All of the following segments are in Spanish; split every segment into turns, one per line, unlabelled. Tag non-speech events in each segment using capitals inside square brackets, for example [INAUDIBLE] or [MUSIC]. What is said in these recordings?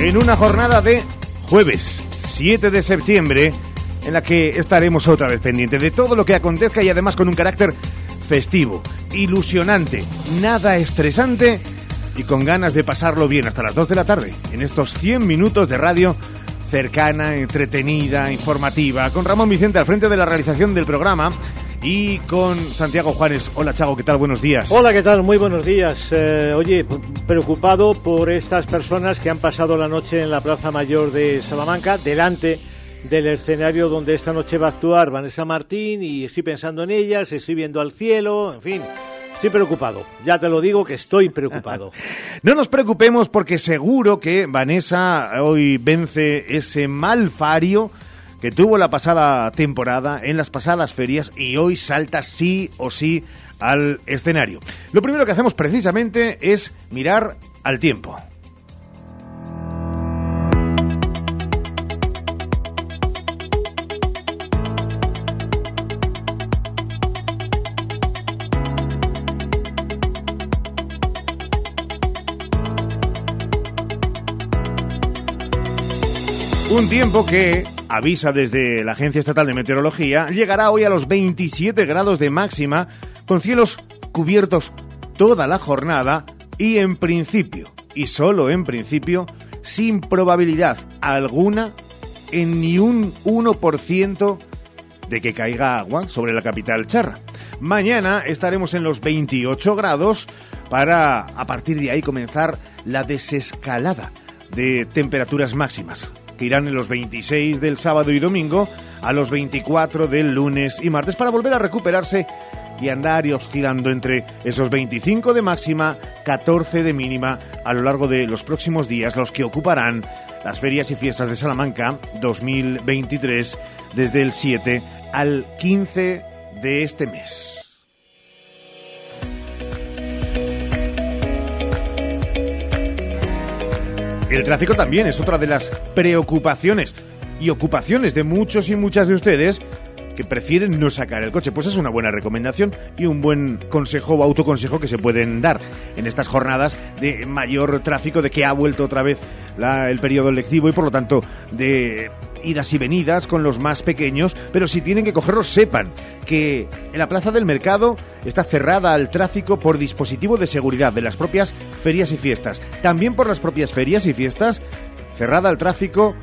en una jornada de jueves 7 de septiembre en la que estaremos otra vez pendientes de todo lo que acontezca y además con un carácter festivo, ilusionante, nada estresante y con ganas de pasarlo bien hasta las 2 de la tarde en estos 100 minutos de radio cercana, entretenida, informativa, con Ramón Vicente al frente de la realización del programa y con Santiago Juanes. Hola Chago, ¿qué tal? Buenos días.
Hola, ¿qué tal? Muy buenos días. Eh, oye, preocupado por estas personas que han pasado la noche en la Plaza Mayor de Salamanca, delante del escenario donde esta noche va a actuar Vanessa Martín y estoy pensando en ellas, estoy viendo al cielo, en fin. Estoy preocupado, ya te lo digo que estoy preocupado. [LAUGHS]
no nos preocupemos porque seguro que Vanessa hoy vence ese mal fario tuvo la pasada temporada en las pasadas ferias y hoy salta sí o sí al escenario. Lo primero que hacemos precisamente es mirar al tiempo. Un tiempo que, avisa desde la Agencia Estatal de Meteorología, llegará hoy a los 27 grados de máxima, con cielos cubiertos toda la jornada y en principio, y solo en principio, sin probabilidad alguna en ni un 1% de que caiga agua sobre la capital charra. Mañana estaremos en los 28 grados para a partir de ahí comenzar la desescalada de temperaturas máximas que irán en los 26 del sábado y domingo a los 24 del lunes y martes para volver a recuperarse y andar y oscilando entre esos 25 de máxima, 14 de mínima a lo largo de los próximos días, los que ocuparán las ferias y fiestas de Salamanca 2023 desde el 7 al 15 de este mes. El tráfico también es otra de las preocupaciones y ocupaciones de muchos y muchas de ustedes que prefieren no sacar el coche. Pues es una buena recomendación y un buen consejo o autoconsejo que se pueden dar en estas jornadas de mayor tráfico, de que ha vuelto otra vez el periodo lectivo y por lo tanto de idas y venidas con los más pequeños, pero si tienen que cogerlos sepan que en la plaza del mercado está cerrada al tráfico por dispositivo de seguridad de las propias ferias y fiestas. También por las propias ferias y fiestas, cerrada al tráfico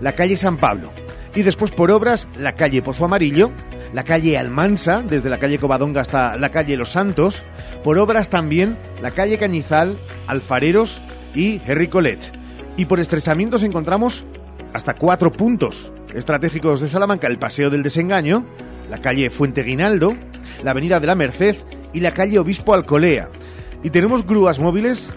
la calle San Pablo. Y después por obras la calle Pozo Amarillo, la calle Almansa, desde la calle Covadonga hasta la calle Los Santos, por obras también la calle Cañizal, Alfareros y Henry Colet. Y por estresamientos encontramos hasta cuatro puntos estratégicos de Salamanca, el Paseo del Desengaño, la calle Fuente Guinaldo, la Avenida de la Merced y la calle Obispo Alcolea. Y tenemos grúas móviles,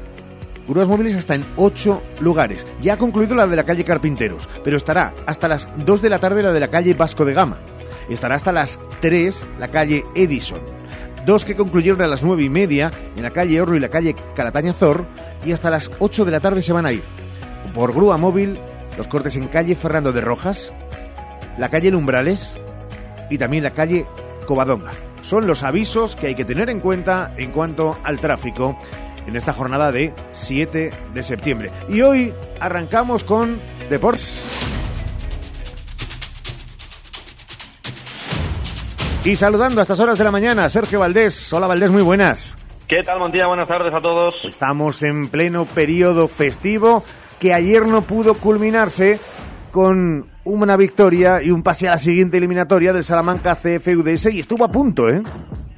grúas móviles hasta en ocho lugares. Ya ha concluido la de la calle Carpinteros, pero estará hasta las 2 de la tarde la de la calle Vasco de Gama. Estará hasta las 3 la calle Edison. Dos que concluyeron a las nueve y media en la calle Horro y la calle Calataña Zor y hasta las 8 de la tarde se van a ir. Por grúa móvil los cortes en calle Fernando de Rojas, la calle Lumbrales y también la calle Covadonga. Son los avisos que hay que tener en cuenta en cuanto al tráfico en esta jornada de 7 de septiembre. Y hoy arrancamos con deportes. Y saludando a estas horas de la mañana, Sergio Valdés. Hola Valdés, muy buenas.
¿Qué tal, Montilla? Buenas tardes a todos.
Estamos en pleno periodo festivo que ayer no pudo culminarse con una victoria y un pase a la siguiente eliminatoria del Salamanca CFUDS y estuvo a punto, ¿eh?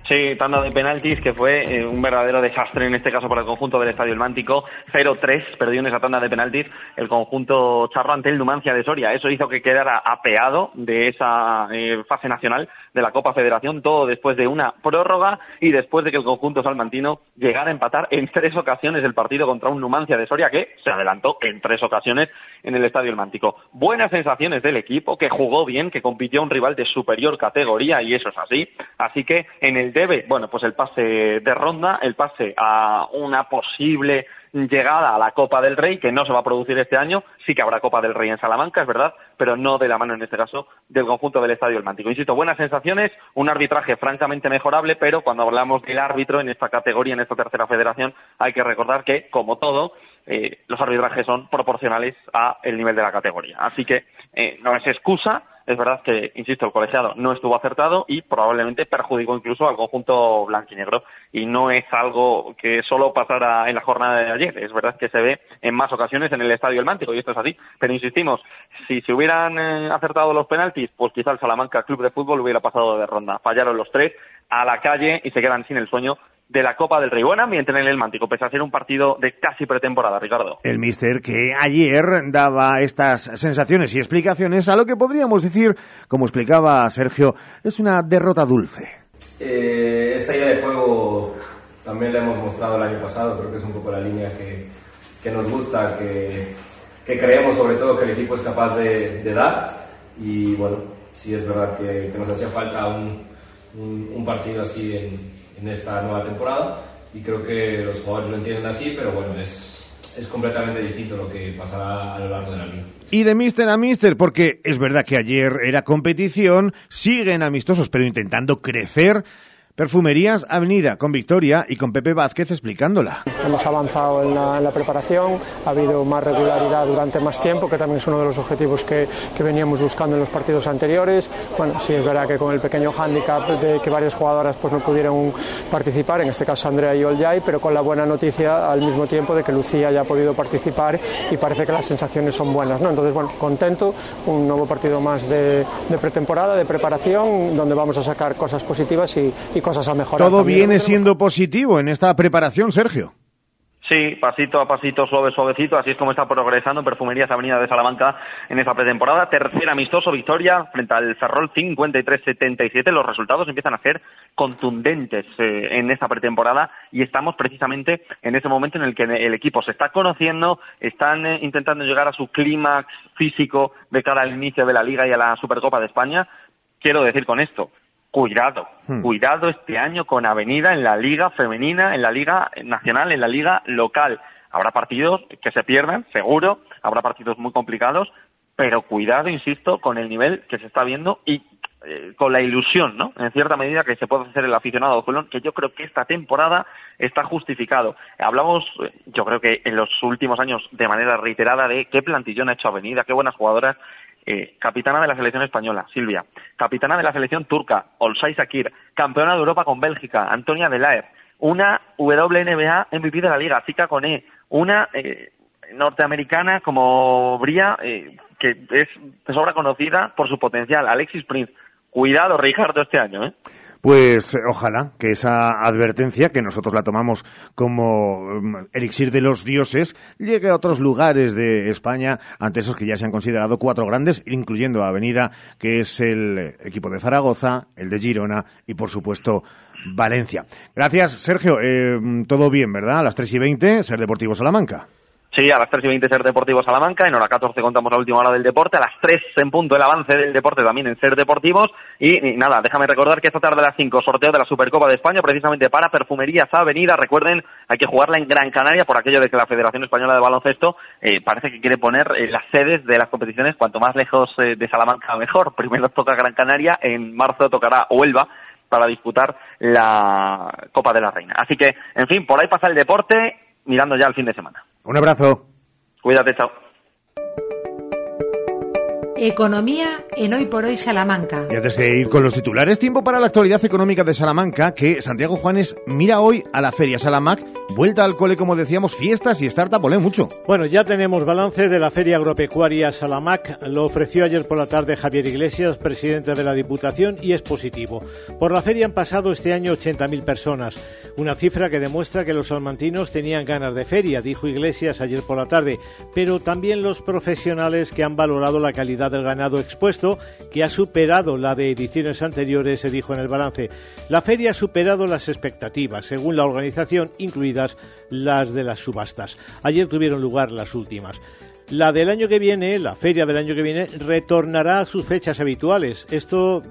Sí, tanda de penaltis que fue eh, un verdadero desastre en este caso para el conjunto del Estadio El Mántico. 0-3 perdió en esa tanda de penaltis el conjunto charro ante el Numancia de Soria. Eso hizo que quedara apeado de esa eh, fase nacional de la Copa Federación, todo después de una prórroga y después de que el conjunto salmantino llegara a empatar en tres ocasiones el partido contra un Numancia de Soria que se adelantó en tres ocasiones en el Estadio El Mántico. Buenas sensaciones del equipo, que jugó bien, que compitió a un rival de superior categoría y eso es así. Así que en el debe, bueno, pues el pase de ronda, el pase a una posible llegada a la Copa del Rey, que no se va a producir este año, sí que habrá Copa del Rey en Salamanca, es verdad, pero no de la mano en este caso del conjunto del Estadio El Mántico. Insisto, buenas sensaciones, un arbitraje francamente mejorable, pero cuando hablamos del árbitro en esta categoría, en esta tercera federación, hay que recordar que, como todo, eh, los arbitrajes son proporcionales a el nivel de la categoría. Así que eh, no es excusa, es verdad que, insisto, el colegiado no estuvo acertado y probablemente perjudicó incluso al conjunto blanquinegro. Y no es algo que solo pasara en la jornada de ayer. Es verdad que se ve en más ocasiones en el Estadio El Mántico y esto es así. Pero insistimos, si se hubieran eh, acertado los penaltis, pues quizá el Salamanca Club de Fútbol hubiera pasado de ronda. Fallaron los tres a la calle y se quedan sin el sueño de la Copa del Rey. Buen ambiente en el Mántico, pese a ser un partido de casi pretemporada, Ricardo.
El míster que ayer daba estas sensaciones y explicaciones a lo que podríamos decir, como explicaba Sergio, es una derrota dulce.
Eh, esta idea de juego también la hemos mostrado el año pasado, creo que es un poco la línea que, que nos gusta, que, que, creemos sobre todo que el equipo es capaz de, de dar y bueno, sí es verdad que, que nos hacía falta un, un, un partido así en en esta nueva temporada y creo que los jugadores lo entienden así, pero bueno, es, es completamente distinto lo que pasará a lo largo de la liga.
Y de mister a mister, porque es verdad que ayer era competición, siguen amistosos, pero intentando crecer Perfumerías Avenida con Victoria y con Pepe Vázquez explicándola.
Hemos avanzado en la, en la, preparación, ha habido más regularidad durante más tiempo, que también es uno de los objetivos que, que, veníamos buscando en los partidos anteriores. Bueno, sí es verdad que con el pequeño hándicap de que varias jugadoras pues, no pudieron participar, en este caso Andrea y Oljay, pero con la buena noticia al mismo tiempo de que Lucía ya ha podido participar y parece que las sensaciones son buenas. ¿no? Entonces, bueno, contento, un nuevo partido más de, de pretemporada, de preparación, donde vamos a sacar cosas positivas y, y cosas a mejorar.
Todo también. viene siendo positivo en esta preparación, Sergio.
Sí, pasito a pasito, suave, suavecito, así es como está progresando Perfumerías Avenida de Salamanca en esta pretemporada. Tercera amistoso, victoria frente al Ferrol 53-77. Los resultados empiezan a ser contundentes eh, en esta pretemporada y estamos precisamente en ese momento en el que el equipo se está conociendo, están eh, intentando llegar a su clímax físico de cara al inicio de la Liga y a la Supercopa de España. Quiero decir con esto, cuidado, hmm. cuidado este año con Avenida en la liga femenina, en la liga nacional, en la liga local. Habrá partidos que se pierdan, seguro, habrá partidos muy complicados, pero cuidado, insisto, con el nivel que se está viendo y eh, con la ilusión, ¿no? En cierta medida que se puede hacer el aficionado de Colón, que yo creo que esta temporada está justificado. Hablamos, eh, yo creo que en los últimos años de manera reiterada de qué plantillón ha hecho Avenida, qué buenas jugadoras eh, capitana de la selección española, Silvia, capitana de la selección turca, Olsay Sakir, campeona de Europa con Bélgica, Antonia Delaer, una WNBA MVP de la liga, Zika Kone, una eh, norteamericana como Bria, eh, que es de sobra conocida por su potencial, Alexis Prince. Cuidado, Ricardo, este año, ¿eh?
Pues eh, ojalá que esa advertencia, que nosotros la tomamos como um, elixir de los dioses, llegue a otros lugares de España, ante esos que ya se han considerado cuatro grandes, incluyendo Avenida, que es el equipo de Zaragoza, el de Girona y, por supuesto, Valencia. Gracias, Sergio. Eh, todo bien, ¿verdad? A las tres y veinte, Ser Deportivo Salamanca.
Sí, a las 3 y 20 Ser Deportivo Salamanca, en hora 14 contamos la última hora del deporte, a las 3 en punto el avance del deporte también en Ser Deportivos y, nada, déjame recordar que esta tarde a las 5 sorteo de la Supercopa de España precisamente para Perfumerías Avenida, recuerden, hay que jugarla en Gran Canaria por aquello de que la Federación Española de Baloncesto eh, parece que quiere poner eh, las sedes de las competiciones cuanto más lejos eh, de Salamanca mejor, [LAUGHS] primero toca Gran Canaria, en marzo tocará Huelva para disputar la Copa de la Reina. Así que, en fin, por ahí pasa el deporte, mirando ya el fin de semana.
Un abrazo.
Cuídate, chao.
Economía en Hoy por Hoy Salamanca.
Y antes de ir con los titulares, tiempo para la actualidad económica de Salamanca, que Santiago Juanes mira hoy a la Feria Salamac, vuelta al cole, como decíamos, fiestas y startup, olé mucho.
Bueno, ya tenemos balance de la Feria Agropecuaria Salamac, lo ofreció ayer por la tarde Javier Iglesias, presidente de la Diputación, y es positivo. Por la feria han pasado este año 80.000 personas, una cifra que demuestra que los salmantinos tenían ganas de feria, dijo Iglesias ayer por la tarde, pero también los profesionales que han valorado la calidad del ganado expuesto, que ha superado la de ediciones anteriores, se dijo en el balance. La feria ha superado las expectativas, según la organización, incluidas las de las subastas. Ayer tuvieron lugar las últimas. La del año que viene, la feria del año que viene, retornará a sus fechas habituales. Esto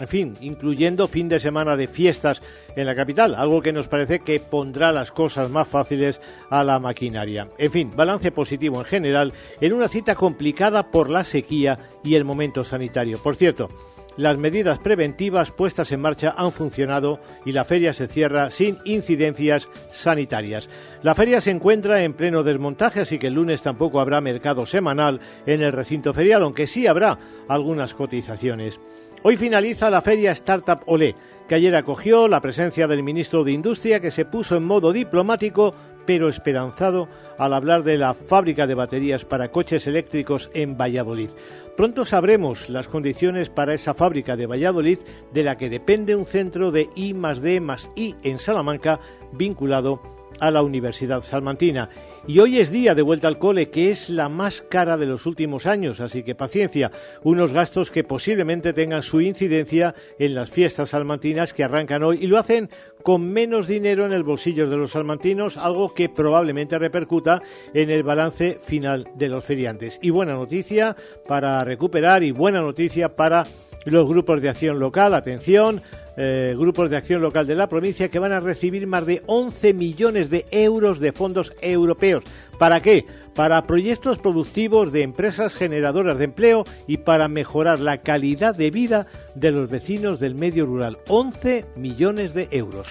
en fin, incluyendo fin de semana de fiestas en la capital, algo que nos parece que pondrá las cosas más fáciles a la maquinaria. En fin, balance positivo en general en una cita complicada por la sequía y el momento sanitario. Por cierto, las medidas preventivas puestas en marcha han funcionado y la feria se cierra sin incidencias sanitarias. La feria se encuentra en pleno desmontaje, así que el lunes tampoco habrá mercado semanal en el recinto ferial, aunque sí habrá algunas cotizaciones. Hoy finaliza la feria Startup Olé, que ayer acogió la presencia del ministro de Industria, que se puso en modo diplomático pero esperanzado al hablar de la fábrica de baterías para coches eléctricos en Valladolid. Pronto sabremos las condiciones para esa fábrica de Valladolid de la que depende un centro de I D I en Salamanca vinculado a la Universidad Salmantina. Y hoy es día de vuelta al cole, que es la más cara de los últimos años, así que paciencia, unos gastos que posiblemente tengan su incidencia en las fiestas salmantinas que arrancan hoy y lo hacen con menos dinero en el bolsillo de los salmantinos, algo que probablemente repercuta en el balance final de los feriantes. Y buena noticia para recuperar y buena noticia para los grupos de acción local. Atención, eh, grupos de acción local de la provincia que van a recibir más de 11 millones de euros de fondos europeos. ¿Para qué? Para proyectos productivos de empresas generadoras de empleo y para mejorar la calidad de vida de los vecinos del medio rural. 11 millones de euros.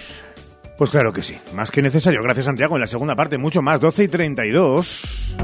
Pues claro que sí, más que necesario. Gracias Santiago. En la segunda parte, mucho más, 12 y 32.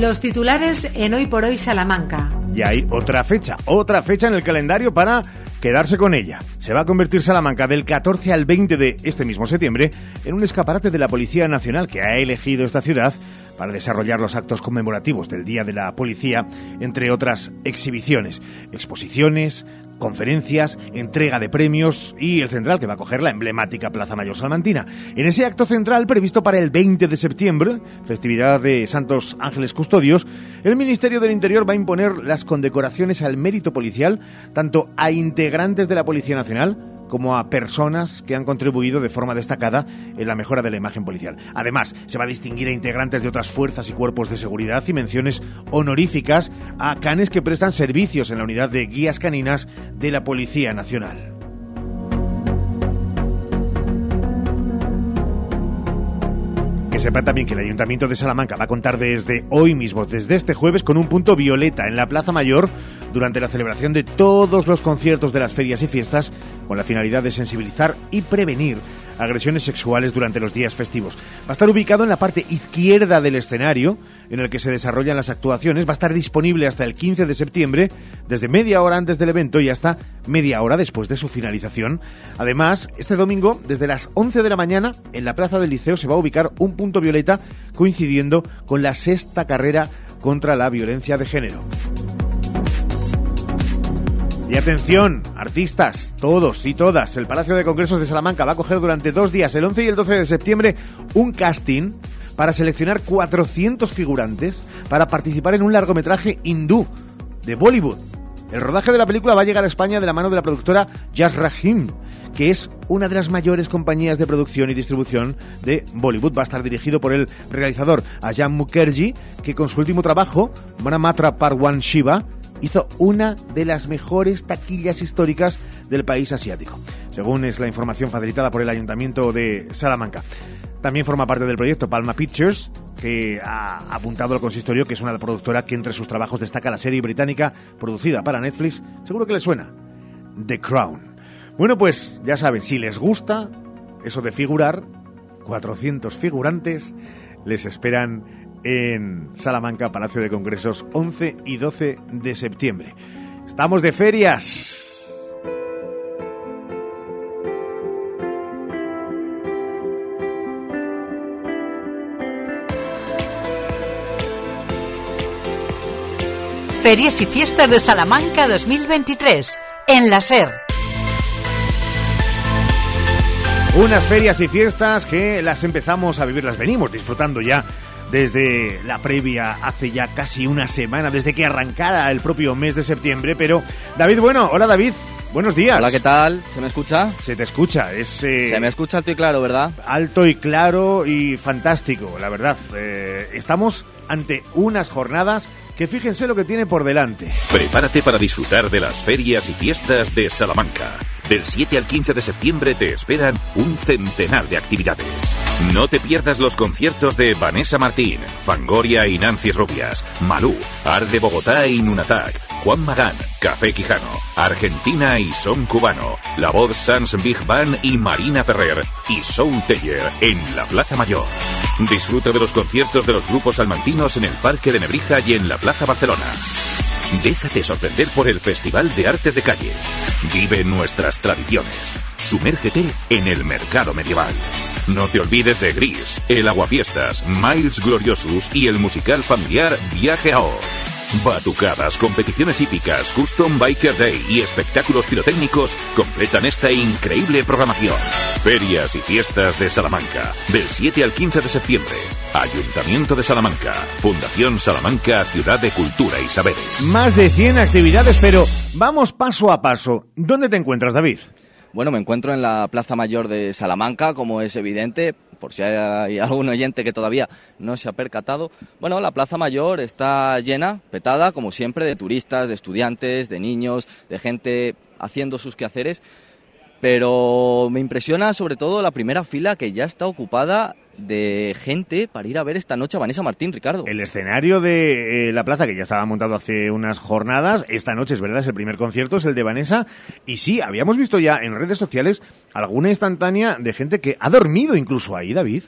Los titulares en Hoy por Hoy Salamanca.
Y hay otra fecha, otra fecha en el calendario para quedarse con ella. Se va a convertir Salamanca del 14 al 20 de este mismo septiembre en un escaparate de la Policía Nacional que ha elegido esta ciudad para desarrollar los actos conmemorativos del Día de la Policía, entre otras exhibiciones, exposiciones, conferencias, entrega de premios y el central que va a coger la emblemática Plaza Mayor Salmantina. En ese acto central previsto para el 20 de septiembre, festividad de Santos Ángeles Custodios, el Ministerio del Interior va a imponer las condecoraciones al mérito policial tanto a integrantes de la Policía Nacional como a personas que han contribuido de forma destacada en la mejora de la imagen policial. Además, se va a distinguir a integrantes de otras fuerzas y cuerpos de seguridad y menciones honoríficas a canes que prestan servicios en la unidad de guías caninas de la Policía Nacional. Que sepan también que el Ayuntamiento de Salamanca va a contar desde hoy mismo, desde este jueves, con un punto violeta en la Plaza Mayor durante la celebración de todos los conciertos de las ferias y fiestas con la finalidad de sensibilizar y prevenir agresiones sexuales durante los días festivos. Va a estar ubicado en la parte izquierda del escenario en el que se desarrollan las actuaciones. Va a estar disponible hasta el 15 de septiembre, desde media hora antes del evento y hasta media hora después de su finalización. Además, este domingo, desde las 11 de la mañana, en la Plaza del Liceo se va a ubicar un punto violeta coincidiendo con la sexta carrera contra la violencia de género. Y atención, artistas, todos y todas, el Palacio de Congresos de Salamanca va a coger durante dos días, el 11 y el 12 de septiembre, un casting para seleccionar 400 figurantes para participar en un largometraje hindú de Bollywood. El rodaje de la película va a llegar a España de la mano de la productora Jas Rahim, que es una de las mayores compañías de producción y distribución de Bollywood. Va a estar dirigido por el realizador Ajahn Mukherjee, que con su último trabajo, Manamatra Parwan Shiva, hizo una de las mejores taquillas históricas del país asiático, según es la información facilitada por el Ayuntamiento de Salamanca. También forma parte del proyecto Palma Pictures, que ha apuntado al consistorio que es una productora que entre sus trabajos destaca la serie británica producida para Netflix, seguro que les suena, The Crown. Bueno, pues ya saben, si les gusta eso de figurar, 400 figurantes les esperan en Salamanca, Palacio de Congresos, 11 y 12 de septiembre. Estamos de ferias.
Ferias y Fiestas de Salamanca 2023 en la SER.
Unas ferias y fiestas que las empezamos a vivir, las venimos disfrutando ya desde la previa hace ya casi una semana, desde que arrancara el propio mes de septiembre. Pero, David, bueno, hola David. Buenos días.
Hola, ¿qué tal? ¿Se me escucha?
Se te escucha, es...
Eh, Se me escucha alto y claro, ¿verdad?
Alto y claro y fantástico, la verdad. Eh, estamos ante unas jornadas que fíjense lo que tiene por delante.
Prepárate para disfrutar de las ferias y fiestas de Salamanca. Del 7 al 15 de septiembre te esperan un centenar de actividades. No te pierdas los conciertos de Vanessa Martín, Fangoria y Nancy Rubias, Malú, Ar de Bogotá y Nunatak, Juan Magán, Café Quijano, Argentina y Son Cubano, La Voz Sans Big Band y Marina Ferrer y Soul Teller en la Plaza Mayor. Disfruta de los conciertos de los grupos salmantinos en el Parque de Nebrija y en la Plaza Barcelona. Déjate sorprender por el Festival de Artes de Calle. Vive nuestras tradiciones. Sumérgete en el mercado medieval. No te olvides de Gris, el Aguafiestas, Miles Gloriosus y el musical familiar Viaje a Oz. Batucadas, competiciones hípicas, Custom Biker Day y espectáculos pirotécnicos completan esta increíble programación. Ferias y fiestas de Salamanca, del 7 al 15 de septiembre. Ayuntamiento de Salamanca, Fundación Salamanca, Ciudad de Cultura y Saberes.
Más de 100 actividades, pero vamos paso a paso. ¿Dónde te encuentras, David?
Bueno, me encuentro en la Plaza Mayor de Salamanca, como es evidente, por si hay algún oyente que todavía no se ha percatado. Bueno, la Plaza Mayor está llena, petada, como siempre, de turistas, de estudiantes, de niños, de gente haciendo sus quehaceres. Pero me impresiona sobre todo la primera fila que ya está ocupada de gente para ir a ver esta noche a Vanessa Martín, Ricardo.
El escenario de eh, la plaza, que ya estaba montado hace unas jornadas, esta noche es verdad, es el primer concierto, es el de Vanessa. Y sí, habíamos visto ya en redes sociales alguna instantánea de gente que ha dormido incluso ahí, David.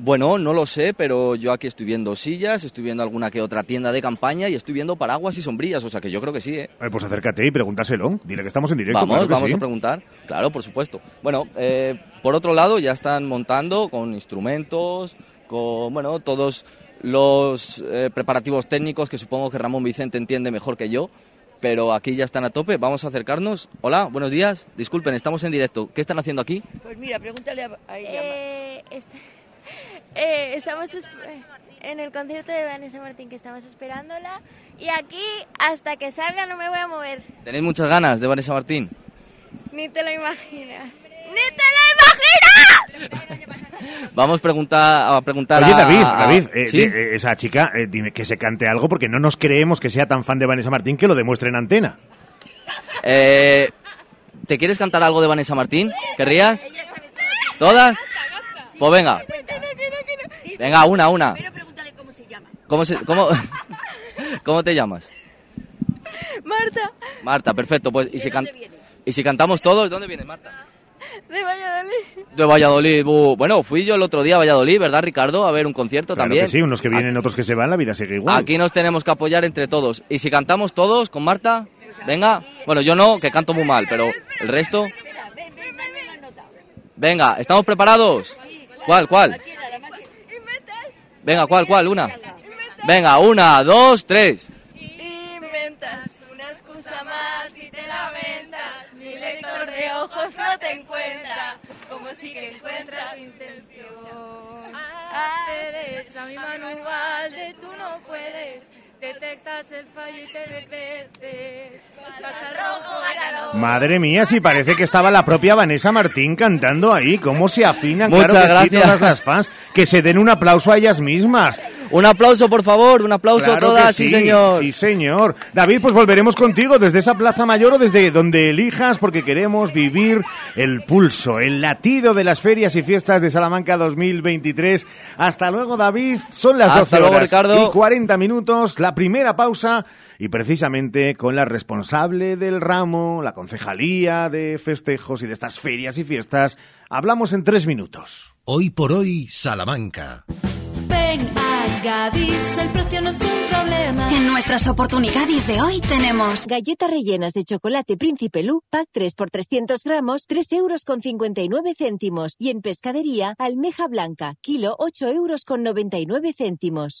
Bueno, no lo sé, pero yo aquí estoy viendo sillas, estoy viendo alguna que otra tienda de campaña y estoy viendo paraguas y sombrillas, o sea que yo creo que sí, ¿eh?
eh pues acércate y pregúntaselo. Dile que estamos en directo.
Vamos, vamos
a
preguntar. Claro, por supuesto. Bueno, eh, por otro lado, ya están montando con instrumentos, con, bueno, todos los eh, preparativos técnicos que supongo que Ramón Vicente entiende mejor que yo. Pero aquí ya están a tope, vamos a acercarnos. Hola, buenos días. Disculpen, estamos en directo. ¿Qué están haciendo aquí?
Pues mira, pregúntale a, ella. Eh, estamos en el concierto de Vanessa Martín que estamos esperándola y aquí hasta que salga no me voy a mover.
¿Tenéis muchas ganas de Vanessa Martín?
Ni te lo imaginas. ¡Ni te lo imaginas! [LAUGHS]
Vamos preguntar, a preguntar
Oye, David, David, eh, eh, esa chica, dime que se cante algo porque no nos creemos que sea tan fan de Vanessa Martín que lo demuestre en antena.
¿Te quieres cantar algo de Vanessa Martín? ¿Querrías? ¿Todas? Pues venga. Venga, una, una.
Cómo se llama.
¿Cómo, se, cómo, ¿Cómo te llamas?
Marta.
Marta, perfecto. Pues, ¿y, si, can... ¿y si cantamos todos? ¿Dónde vienes, Marta?
De Valladolid.
De Valladolid. Bueno, fui yo el otro día a Valladolid, ¿verdad, Ricardo? A ver un concierto
claro
también.
Que sí, unos que vienen, otros que se van, la vida sigue igual.
Aquí nos tenemos que apoyar entre todos. ¿Y si cantamos todos con Marta? Venga. Bueno, yo no, que canto muy mal, pero el resto... Venga, ¿estamos preparados? ¿Cuál, cuál? Venga, ¿cuál, cuál? Una. Venga, una, dos, tres.
Inventas una excusa más y te lamentas. Mi lector de ojos no te encuentra, como si que encuentras intención. Ah, eres a mi manual de tú no puedes detectas el fallo y te. Pasa rojo,
Madre mía, si parece que estaba la propia Vanessa Martín cantando ahí. ¿Cómo se afinan?
Muchas
claro que
gracias.
Sí, todas las fans. Que se den un aplauso a ellas mismas.
Un aplauso, por favor, un aplauso
Claro
a todas, sí, señor.
Sí, señor. David, pues volveremos contigo desde esa Plaza Mayor o desde donde elijas, porque queremos vivir el pulso, el latido de las ferias y fiestas de Salamanca 2023. Hasta luego, David. Son las
Hasta
12
luego,
horas
Ricardo.
y 40 minutos. La primera pausa y precisamente con la responsable del ramo, la concejalía de festejos y de estas ferias y fiestas, hablamos en tres minutos.
Hoy por hoy, Salamanca.
Ven a Gadis, el precio no es un problema.
En nuestras oportunidades de hoy tenemos
galletas rellenas de chocolate Príncipe Lu, pack 3 por 300 gramos, 3 euros con 59 céntimos. Y en pescadería, almeja blanca, kilo 8 euros con 99 céntimos.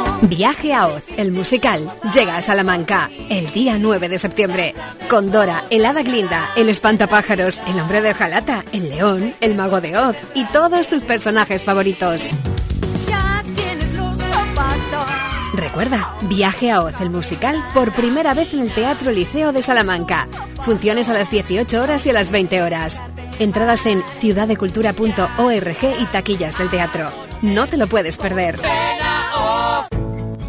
Viaje a Oz, el musical, llega a Salamanca el día 9 de septiembre. Con Dora, el Hada Glinda, el Espantapájaros, el Hombre de Jalata, el León, el Mago de Oz y todos tus personajes favoritos.
Ya tienes los zapatos.
Recuerda, Viaje a Oz, el musical, por primera vez en el Teatro Liceo de Salamanca. Funciones a las 18 horas y a las 20 horas. Entradas en ciudaddecultura.org y taquillas del teatro. No te lo puedes perder.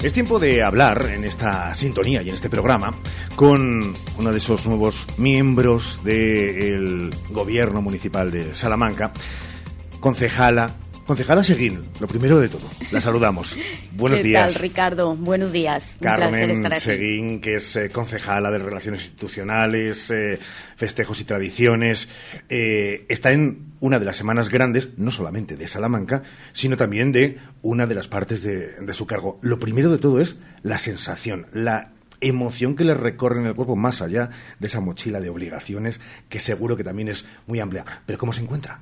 Es tiempo de hablar en esta sintonía y en este programa con uno de esos nuevos miembros del gobierno municipal de Salamanca, concejala. Concejala Seguín, lo primero de todo, la saludamos. [LAUGHS] Buenos
¿Qué
días.
tal, Ricardo? Buenos días. Un
Carmen
estar aquí.
Seguín, que es eh, concejala de Relaciones Institucionales, eh, Festejos y Tradiciones, eh, está en una de las semanas grandes, no solamente de Salamanca, sino también de una de las partes de, de su cargo. Lo primero de todo es la sensación, la emoción que le recorre en el cuerpo, más allá de esa mochila de obligaciones, que seguro que también es muy amplia. Pero ¿cómo se encuentra?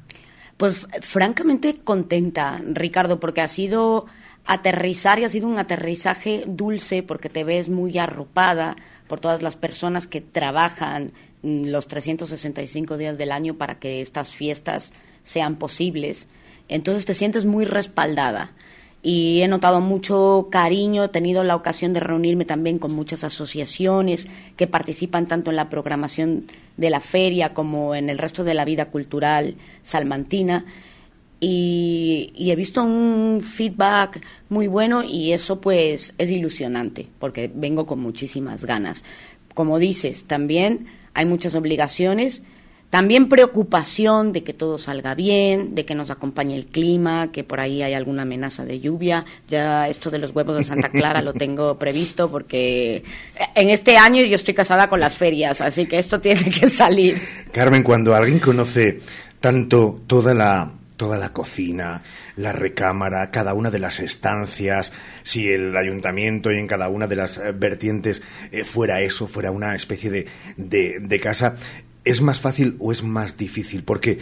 Pues francamente contenta, Ricardo, porque ha sido aterrizar y ha sido un aterrizaje dulce porque te ves muy arropada por todas las personas que trabajan los 365 días del año para que estas fiestas sean posibles. Entonces te sientes muy respaldada y he notado mucho cariño, he tenido la ocasión de reunirme también con muchas asociaciones que participan tanto en la programación de la feria como en el resto de la vida cultural salmantina y, y he visto un feedback muy bueno y eso pues es ilusionante porque vengo con muchísimas ganas. Como dices, también hay muchas obligaciones, también preocupación de que todo salga bien, de que nos acompañe el clima, que por ahí hay alguna amenaza de lluvia. Ya esto de los huevos de Santa Clara lo tengo [LAUGHS] previsto porque en este año yo estoy casada con las ferias, así que esto tiene que salir.
Carmen, cuando alguien conoce tanto toda la toda la cocina, la recámara, cada una de las estancias, si el ayuntamiento y en cada una de las eh, vertientes eh, fuera eso, fuera una especie de, de, de casa, ¿es más fácil o es más difícil? Porque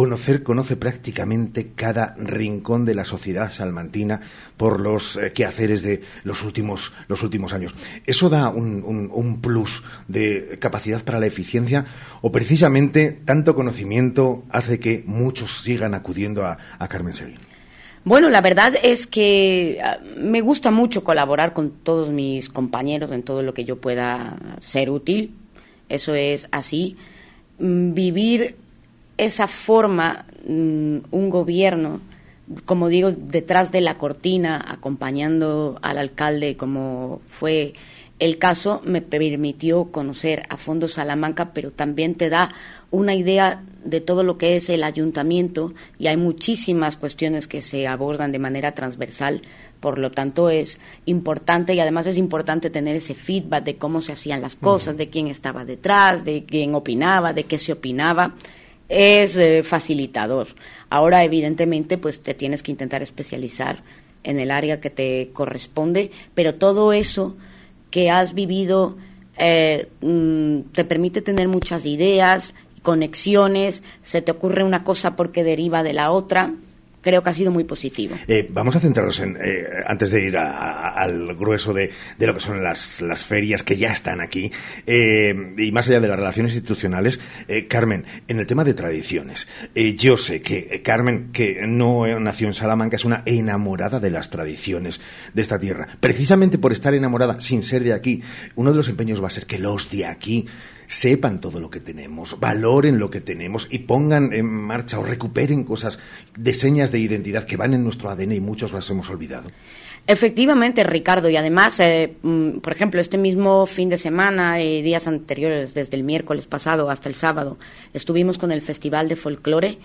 conocer, conoce prácticamente cada rincón de la sociedad salmantina por los eh, quehaceres de los últimos, los últimos años. ¿Eso da un, un, plus de capacidad para la eficiencia o precisamente tanto conocimiento hace que muchos sigan acudiendo a, a Carmen Seguín?
Bueno, la verdad es que ah, me gusta mucho colaborar con todos mis compañeros en todo lo que yo pueda ser útil. Eso es así. Mm, Vivir esa forma, mm, un gobierno, como digo, detrás de la cortina, acompañando al alcalde, como fue el caso, me permitió conocer a fondo Salamanca, pero también te da una idea de todo lo que es el ayuntamiento y hay muchísimas cuestiones que se abordan de manera transversal. Por lo tanto, es importante y además es importante tener ese feedback de cómo se hacían las cosas, de quién estaba detrás, de quién opinaba, de qué se opinaba es eh, facilitador. Ahora, evidentemente, pues te tienes que intentar especializar en el área que te corresponde, pero todo eso que has vivido eh, mm, te permite tener muchas ideas, conexiones, se te ocurre una cosa porque deriva de la otra. Creo que ha sido muy positivo.
Eh, vamos a centrarnos en, eh, antes de ir a- al grueso de, de lo que son las, las ferias que ya están aquí, eh, y más allá de las relaciones institucionales, Carmen, en el tema de tradiciones, yo sé que Carmen, que no nació en Salamanca, es una enamorada de las tradiciones de esta tierra. Precisamente por estar enamorada, sin ser de aquí, uno de los empeños va a ser que los de aquí sepan todo lo que tenemos, valoren lo que tenemos y pongan en marcha o recuperen cosas de señas de identidad que van en nuestro ADN y muchos las hemos olvidado.
Efectivamente, Ricardo, y además, eh, mm, por ejemplo, este mismo fin de semana y días anteriores, desde el miércoles pasado hasta el sábado, estuvimos con el Festival de Folclore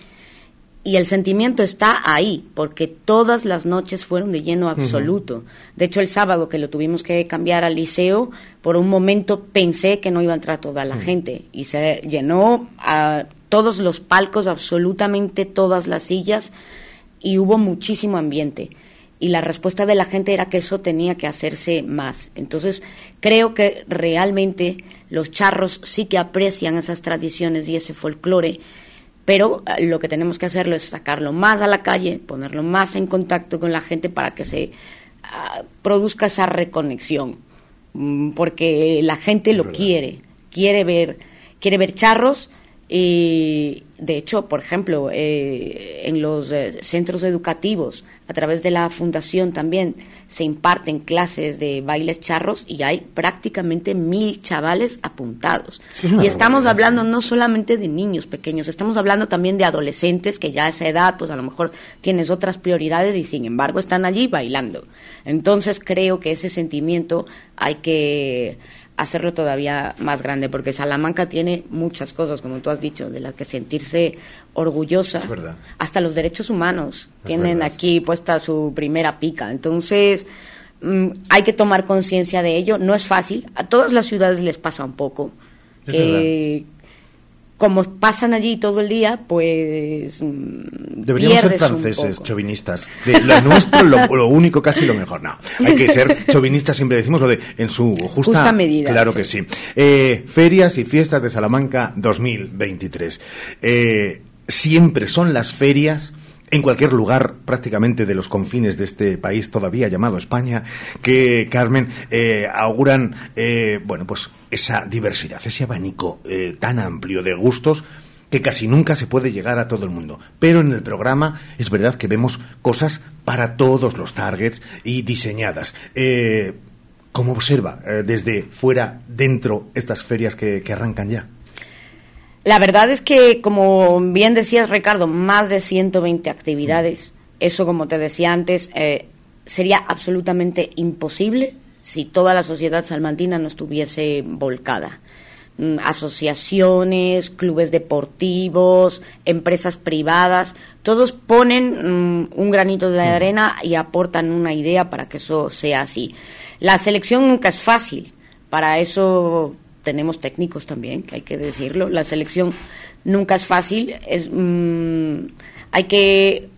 y el sentimiento está ahí, porque todas las noches fueron de lleno absoluto. De hecho, el sábado que lo tuvimos que cambiar al liceo, por un momento pensé que no iba a entrar toda la gente y se llenó a todos los palcos, absolutamente todas las sillas y hubo muchísimo ambiente y la respuesta de la gente era que eso tenía que hacerse más. Entonces, creo que realmente los charros sí que aprecian esas tradiciones y ese folclore, pero eh, lo que tenemos que hacerlo es sacarlo más a la calle, ponerlo más en contacto con la gente para que se ah, produzca esa reconexión, mm, porque la gente lo quiere, quiere ver, quiere ver charros y de hecho, por ejemplo, eh, en los eh, centros educativos, a través de la fundación también se imparten clases de bailes charros y hay prácticamente mil chavales apuntados. y estamos hablando no solamente de niños pequeños, estamos hablando también de adolescentes que ya a esa edad, pues a lo mejor tienes otras prioridades y sin embargo están allí bailando. Entonces creo que ese sentimiento hay que hacerlo todavía más grande, porque Salamanca tiene muchas cosas, como tú has dicho, de las que sentirse orgullosa. Hasta los derechos humanos tienen aquí puesta su primera pica. Entonces, mm, hay que tomar conciencia de ello. No es fácil. A todas las ciudades les pasa un poco. que, como pasan allí todo el día, pues. Mm,
Deberíamos ser franceses, chauvinistas. De lo [LAUGHS] nuestro, lo, único, casi lo mejor. No, hay que ser chauvinistas, siempre decimos lo de en su justa,
medida.
Claro que sí. Eh, ferias y fiestas de Salamanca 2023. Eh, siempre son las ferias en cualquier lugar prácticamente de los confines de este país todavía llamado España, que Carmen eh, auguran, eh, bueno, pues esa diversidad, ese abanico eh, tan amplio de gustos que casi nunca se puede llegar a todo el mundo. Pero en el programa es verdad que vemos cosas para todos los targets y diseñadas. ¿Cómo observa desde fuera, dentro, estas ferias que arrancan ya?
La verdad es que, como bien decías, Ricardo, más de 120 actividades. Eso, como te decía antes, eh, sería absolutamente imposible si toda la sociedad salmantina no estuviese volcada. Mm, asociaciones, clubes deportivos, empresas privadas, todos ponen mm, un granito de arena y aportan una idea para que eso sea así. La selección nunca es fácil. Para eso tenemos técnicos también, que hay que decirlo. La selección nunca es fácil, es, mm, hay que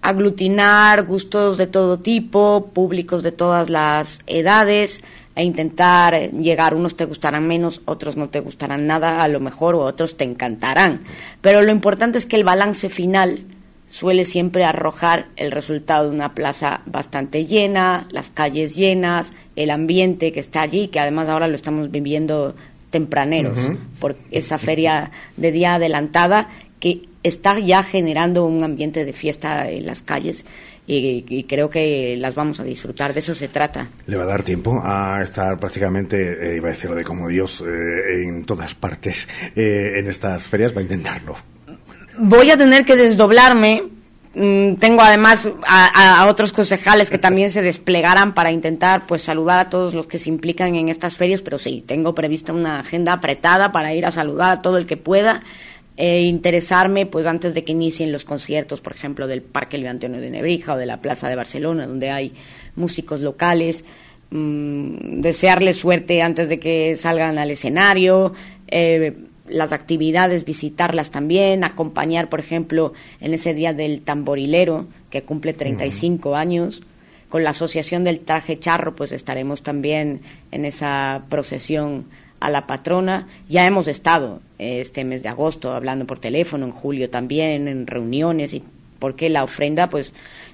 aglutinar gustos de todo tipo, públicos de todas las edades e intentar llegar, unos te gustarán menos, otros no te gustarán nada, a lo mejor, o otros te encantarán. Pero lo importante es que el balance final suele siempre arrojar el resultado de una plaza bastante llena, las calles llenas, el ambiente que está allí, que además ahora lo estamos viviendo tempraneros, por esa feria de día adelantada que está ya generando un ambiente de fiesta en las calles y, creo que las vamos a disfrutar, de eso se trata.
Le va a dar tiempo a estar prácticamente, eh, iba a decirlo de como Dios, eh, en todas partes eh, en estas ferias, va a intentarlo
voy a tener que desdoblarme. Mm, tengo además a, otros concejales que también se desplegarán para intentar pues saludar a todos los que se implican en estas ferias, pero sí, tengo prevista una agenda apretada para ir a saludar a todo el que pueda e interesarme pues antes de que inicien los conciertos, por ejemplo, del Parque Luis Antonio de Nebrija o de la Plaza de Barcelona, donde hay músicos locales. Mm, desearles suerte antes de que salgan al escenario. Eh, las actividades, visitarlas también, acompañar, por ejemplo, en ese día del tamborilero, que cumple 35 años, con la Asociación del Traje Charro, pues estaremos también en esa procesión a la patrona. Ya hemos estado este mes de agosto hablando por teléfono, en julio también, en reuniones, y porque la ofrenda, pues,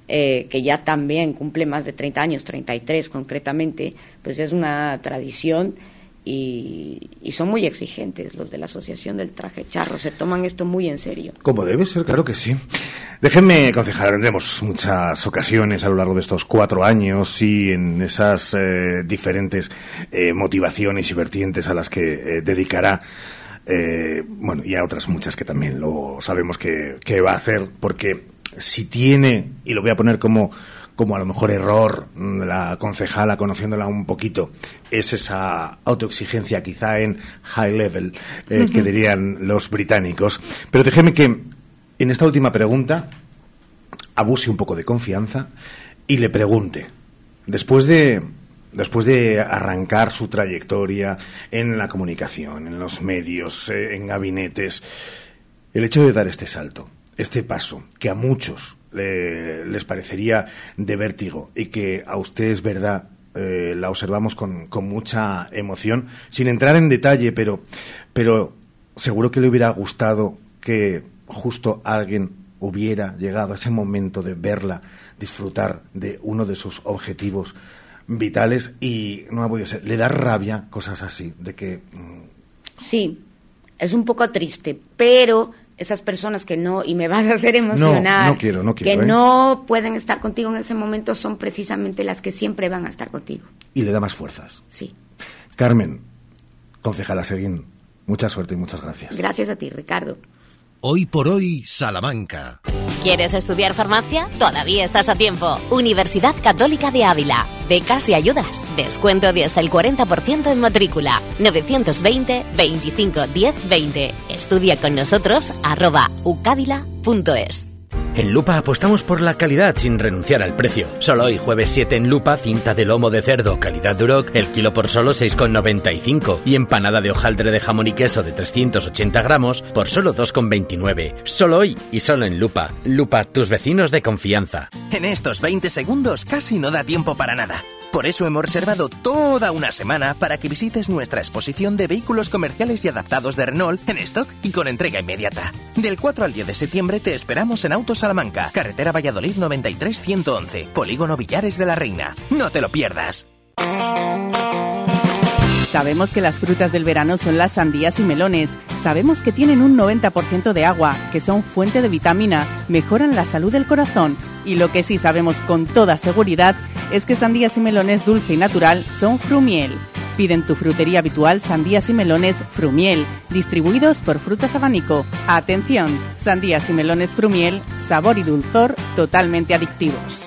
eh, que ya también cumple más de 30 años, 33 concretamente, pues es una tradición y, y son muy exigentes los de la Asociación del Traje Charro, se toman esto muy en serio.
Como debe ser, claro que sí. Déjenme, concejal, tendremos muchas ocasiones a lo largo de estos cuatro años y en esas eh, diferentes eh, motivaciones y vertientes a las que eh, dedicará eh, bueno, y a otras muchas que también lo sabemos que, que va a hacer, porque si tiene, y lo voy a poner como, como a lo mejor error, mm, la concejala, conociéndola un poquito, es esa autoexigencia quizá en high level, eh, que dirían los británicos. Pero déjeme que en esta última pregunta abuse un poco de confianza y le pregunte, después de después de arrancar su trayectoria en la comunicación, en los medios, eh, en gabinetes, el hecho de dar este salto, este paso, que a muchos eh, les parecería de vértigo y que a usted es verdad, eh, la observamos con, con mucha emoción, sin entrar en detalle, pero, pero seguro que le hubiera gustado que justo alguien hubiera llegado a ese momento de verla disfrutar de uno de sus objetivos vitales y no ha podido ser. Le da rabia cosas así, de que
Sí, es un poco triste, pero esas personas que no, y me vas a hacer emocionar,
no quiero, no quiero,
que
¿eh?
no pueden estar contigo en ese momento son precisamente las que siempre van a estar contigo.
y le da más fuerzas.
Sí.
Carmen, concejala Seguín, mucha suerte y muchas gracias.
Gracias a ti, Ricardo.
Hoy por hoy, Salamanca.
¿Quieres estudiar farmacia? Todavía estás a tiempo. Universidad Católica de Ávila. Becas y ayudas. Descuento de hasta el 40% en matrícula. 920 25 10 20. Estudia con nosotros arroba ucávila.es.
En Lupa apostamos por la calidad sin renunciar al precio. Solo hoy, jueves 7 en Lupa, cinta de lomo de cerdo, calidad Duroc, el kilo por solo 6,95 y empanada de hojaldre de jamón y queso de 380 gramos por solo 2,29. Solo hoy y solo en Lupa. Lupa, tus vecinos de confianza.
En estos 20 segundos casi no da tiempo para nada. Por eso hemos reservado toda una semana para que visites nuestra exposición de vehículos comerciales y adaptados de Renault en stock y con entrega inmediata. Del 4 al 10 de septiembre te esperamos en Auto Salamanca, carretera Valladolid 93-111, Polígono Villares de la Reina. No te lo pierdas.
Sabemos que las frutas del verano son las sandías y melones. Sabemos que tienen un 90% de agua, que son fuente de vitamina, mejoran la salud del corazón. Y lo que sí sabemos con toda seguridad es que sandías y melones dulce y natural son Frumiel. Piden tu frutería habitual sandías y melones Frumiel, distribuidos por Frutas Abanico. Atención, sandías y melones Frumiel, sabor y dulzor totalmente adictivos.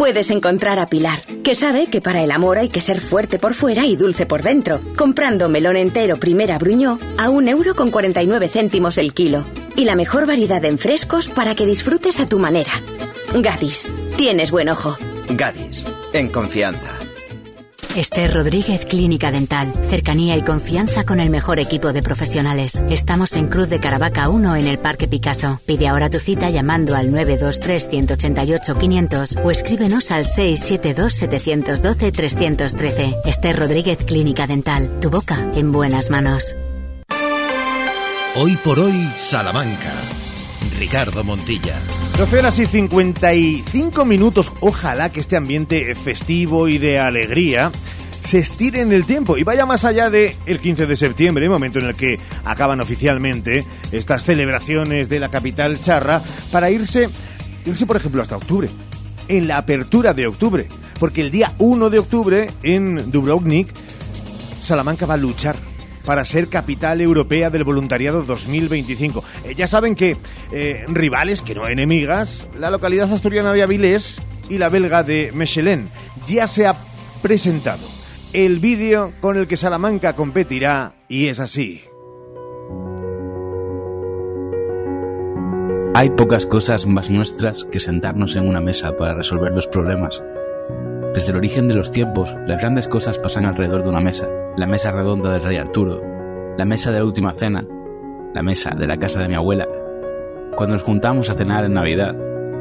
puedes encontrar a Pilar, que sabe que para el amor hay que ser fuerte por fuera y dulce por dentro, comprando melón entero primera bruñó a un euro con 49 céntimos el kilo. Y la mejor variedad en frescos para que disfrutes a tu manera. Gadis, tienes buen ojo.
Gadis, en confianza.
Esther Rodríguez Clínica Dental. Cercanía y confianza con el mejor equipo de profesionales. Estamos en Cruz de Caravaca 1 en el Parque Picasso. Pide ahora tu cita llamando al 923-188-500 o escríbenos al 672-712-313. Esther Rodríguez Clínica Dental. Tu boca en buenas manos.
Hoy por hoy, Salamanca. Ricardo Montilla.
12 horas y 55 minutos. Ojalá que este ambiente festivo y de alegría se estire en el tiempo y vaya más allá de el 15 de septiembre, momento en el que acaban oficialmente estas celebraciones de la capital charra, para irse, irse por ejemplo hasta octubre, en la apertura de octubre, porque el día 1 de octubre en Dubrovnik, Salamanca va a luchar para ser capital europea del voluntariado 2025. Eh, ya saben que eh, rivales, que no enemigas, la localidad asturiana de Avilés y la belga de Mechelen. Ya se ha presentado el vídeo con el que Salamanca competirá y es así.
Hay pocas cosas más nuestras que sentarnos en una mesa para resolver los problemas. Desde el origen de los tiempos, las grandes cosas pasan alrededor de una mesa, la mesa redonda del rey Arturo,
la mesa de la última cena, la mesa de la casa de mi abuela, cuando nos juntamos a cenar en Navidad.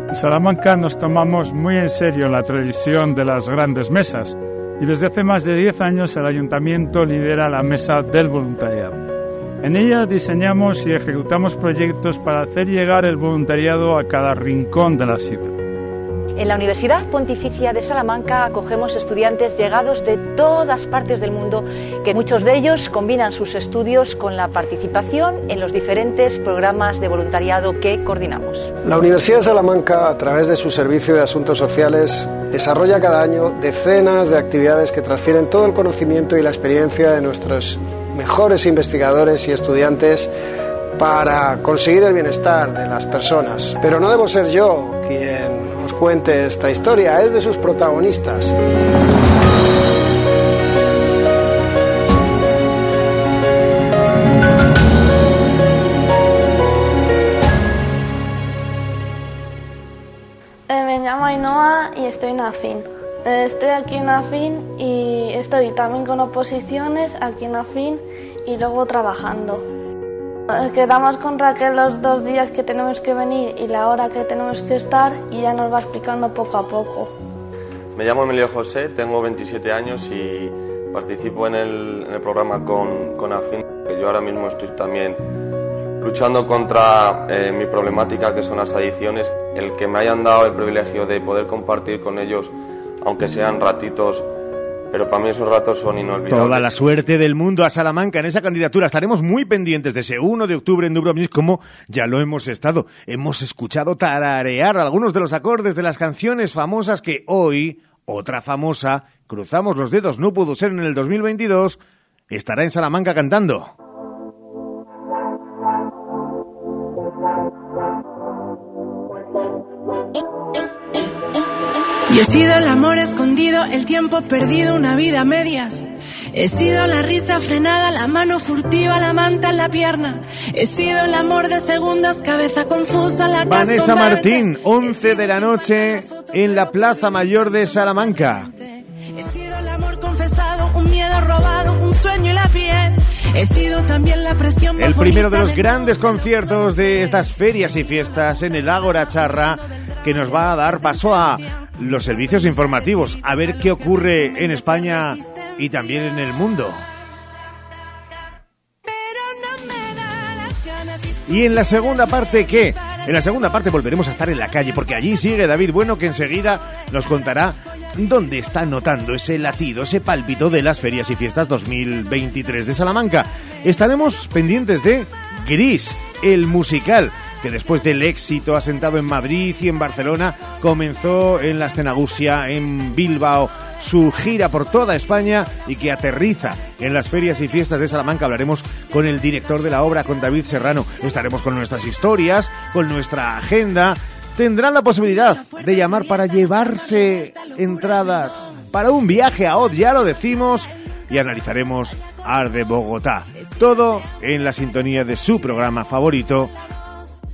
En Salamanca nos tomamos muy en serio la tradición de las grandes mesas y desde hace más de 10 años el ayuntamiento lidera la mesa del voluntariado. En ella diseñamos y ejecutamos proyectos para hacer llegar el voluntariado a cada rincón de la ciudad.
En la Universidad Pontificia de Salamanca acogemos estudiantes llegados de todas partes del mundo, que muchos de ellos combinan sus estudios con la participación en los diferentes programas de voluntariado que coordinamos.
La Universidad de Salamanca, a través de su Servicio de Asuntos Sociales, desarrolla cada año decenas de actividades que transfieren todo el conocimiento y la experiencia de nuestros mejores investigadores y estudiantes para conseguir el bienestar de las personas. Pero no debo ser yo quien cuente esta historia, es de sus protagonistas.
Eh, me llamo Ainhoa y estoy en AFIN. Eh, estoy aquí en AFIN y estoy también con oposiciones aquí en AFIN y luego trabajando. Eh, quedamos con Raquel los dos días que tenemos que venir y la hora que tenemos que estar y ya nos va explicando poco a poco.
Me llamo Emilio José, tengo 27 años y participo en el, programa con, con AFIN. Yo ahora mismo estoy también luchando contra eh, mi problemática que son las adicciones. El que me hayan dado el privilegio de poder compartir con ellos, aunque sean ratitos, pero para mí esos ratos son inolvidables.
Toda la suerte del mundo a Salamanca en esa candidatura. Estaremos muy pendientes de ese 1 de octubre en Dubrovnik, como ya lo hemos estado. Hemos escuchado tararear algunos de los acordes de las canciones famosas que hoy, otra famosa, cruzamos los dedos, no pudo ser en el 2022, estará en Salamanca cantando.
Yo he sido el amor escondido, el tiempo perdido, una vida a medias. He sido la risa frenada, la mano furtiva, la manta en la pierna. He sido el amor de segundas, cabeza confusa, la
Vanessa Martín, 11 de la noche en la Plaza Mayor de Salamanca.
He sido el amor confesado, un miedo robado, un sueño y la piel. He sido también la presión.
El primero de los grandes conciertos de estas ferias y fiestas en el Ágora Charra que nos va a dar paso a los servicios informativos, a ver qué ocurre en España y también en el mundo. Y en la segunda parte, ¿qué? En la segunda parte volveremos a estar en la calle, porque allí sigue David Bueno, que enseguida nos contará dónde está notando ese latido, ese pálpito de las ferias y fiestas 2023 de Salamanca. Estaremos pendientes de Gris, el musical que después del éxito asentado en Madrid y en Barcelona, comenzó en la Escenagusia, en Bilbao, su gira por toda España y que aterriza en las ferias y fiestas de Salamanca. Hablaremos con el director de la obra, con David Serrano. Estaremos con nuestras historias, con nuestra agenda. Tendrán la posibilidad de llamar para llevarse entradas para un viaje a Oz, ya lo decimos, y analizaremos Ar de Bogotá. Todo en la sintonía de su programa favorito,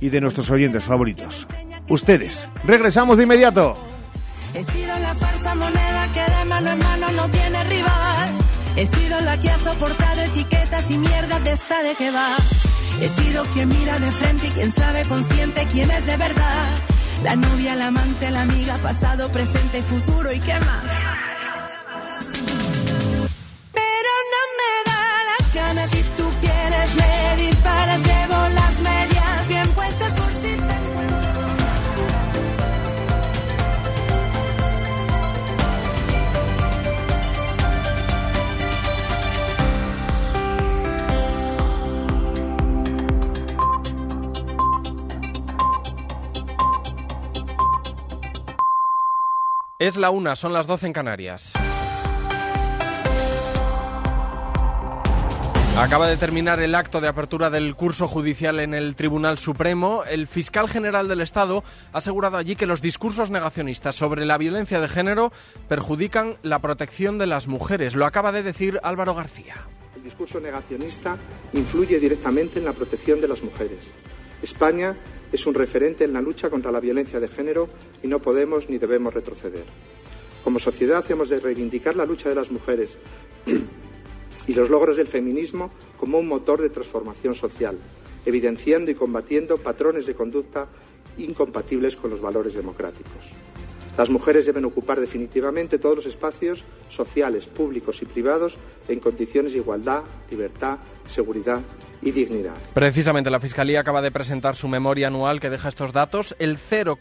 y de nuestros oyentes favoritos. Ustedes. Regresamos de inmediato.
He sido la falsa moneda que de mano en mano no tiene rival. He sido la que ha soportado etiquetas y mierdas de esta de que va. He sido quien mira de frente y quien sabe consciente quién es de verdad. La novia, la amante, la amiga, pasado, presente y futuro y qué más. Pero no me da la gana si tú quieres me disparas, llevo las
Es la una, son las 12 en Canarias. Acaba de terminar el acto de apertura del curso judicial en el Tribunal Supremo. El fiscal general del Estado ha asegurado allí que los discursos negacionistas sobre la violencia de género perjudican la protección de las mujeres. Lo acaba de decir Álvaro García.
El discurso negacionista influye directamente en la protección de las mujeres. España es un referente en la lucha contra la violencia de género y no podemos ni debemos retroceder. Como sociedad hemos de reivindicar la lucha de las mujeres [CLEARS THROAT] y los logros del feminismo como un motor de transformación social, evidenciando y combatiendo patrones de conducta incompatibles con los valores democráticos. Las mujeres deben ocupar definitivamente todos los espacios sociales, públicos y privados en condiciones de igualdad, libertad, seguridad y dignidad.
Precisamente la Fiscalía acaba de presentar su memoria anual que deja estos datos. El 0,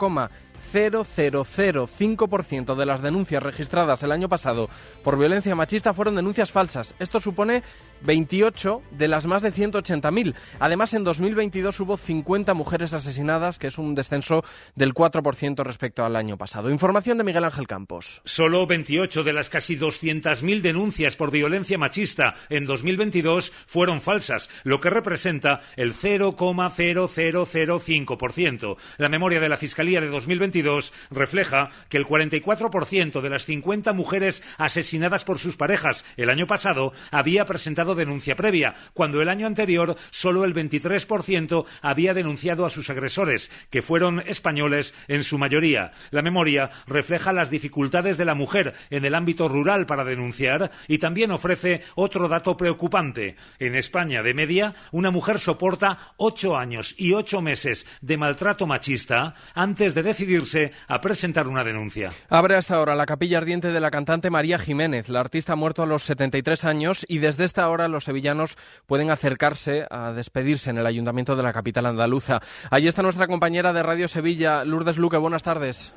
0,005% de las denuncias registradas el año pasado por violencia machista fueron denuncias falsas. Esto supone 28 de las más de 180.000. Además, en 2022 hubo 50 mujeres asesinadas, que es un descenso del 4% respecto al año pasado. Información de Miguel Ángel Campos.
Solo 28 de las casi 200.000 denuncias por violencia machista en 2022 fueron falsas, lo que representa el 0,0005%. La memoria de la Fiscalía de 2022 refleja que el 44% de las 50 mujeres asesinadas por sus parejas el año pasado había presentado denuncia previa, cuando el año anterior solo el 23% había denunciado a sus agresores, que fueron españoles en su mayoría. La memoria refleja las dificultades de la mujer en el ámbito rural para denunciar y también ofrece otro dato preocupante. En España, de media, una mujer soporta ocho años y ocho meses de maltrato machista antes de decidirse a presentar una denuncia.
Abre hasta ahora la capilla ardiente de la cantante María Jiménez. La artista muerto a los 73 años y desde esta hora los sevillanos pueden acercarse a despedirse en el ayuntamiento de la capital andaluza. Allí está nuestra compañera de Radio Sevilla, Lourdes Luque. Buenas tardes.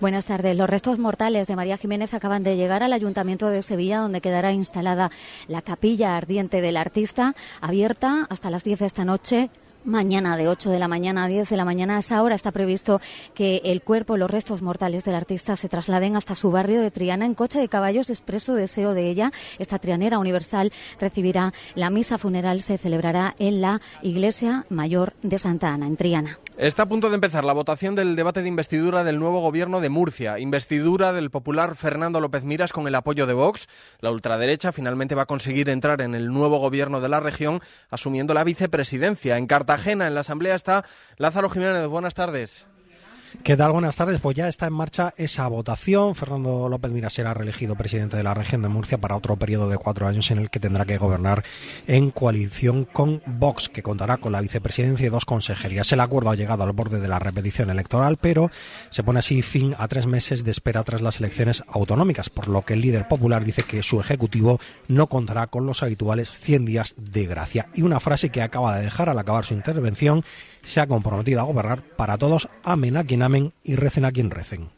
Buenas tardes. Los restos mortales de María Jiménez acaban de llegar al Ayuntamiento de Sevilla, donde quedará instalada la capilla ardiente del artista, abierta hasta las 10 de esta noche Mañana de 8 de la mañana a 10 de la mañana a esa hora está previsto que el cuerpo, los restos mortales del artista se trasladen hasta su barrio de Triana en coche de caballos expreso deseo de ella. Esta trianera universal recibirá la misa funeral, se celebrará en la Iglesia Mayor de Santa Ana, en Triana.
Está a punto de empezar la votación del debate de investidura del nuevo gobierno de Murcia. Investidura del popular Fernando López Miras con el apoyo de Vox. La ultraderecha finalmente va a conseguir entrar en el nuevo gobierno de la región asumiendo la vicepresidencia. En Cartagena, en la Asamblea, está Lázaro Jiménez. Buenas tardes.
¿Qué tal? Buenas tardes. Pues ya está en marcha esa votación. Fernando López Miras será reelegido presidente de la región de Murcia para otro periodo de cuatro años en el que tendrá que gobernar en coalición con Vox, que contará con la vicepresidencia y dos consejerías. El acuerdo ha llegado al borde de la repetición electoral, pero se pone así fin a tres meses de espera tras las elecciones autonómicas, por lo que el líder popular dice que su ejecutivo no contará con los habituales 100 días de gracia. Y una frase que acaba de dejar al acabar su intervención se ha comprometido a gobernar para todos, amen a quien amen y recen a quien recen.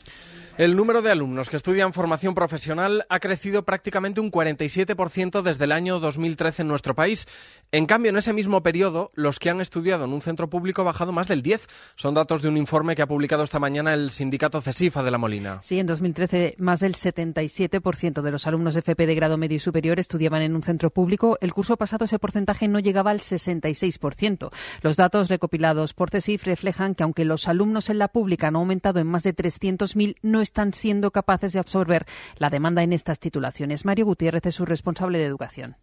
El número de alumnos que estudian formación profesional ha crecido prácticamente un 47% desde el año 2013 en nuestro país. En cambio, en ese mismo periodo, los que han estudiado en un centro público ha bajado más del 10. Son datos de un informe que ha publicado esta mañana el sindicato CESIFA de La Molina.
Sí, en 2013 más del 77% de los alumnos de FP de grado medio y superior estudiaban en un centro público. El curso pasado ese porcentaje no llegaba al 66%. Los datos recopilados por CESIF reflejan que aunque los alumnos en la pública han aumentado en más de 300.000, no están siendo capaces de absorber la demanda en estas titulaciones. Mario Gutiérrez es su responsable de educación.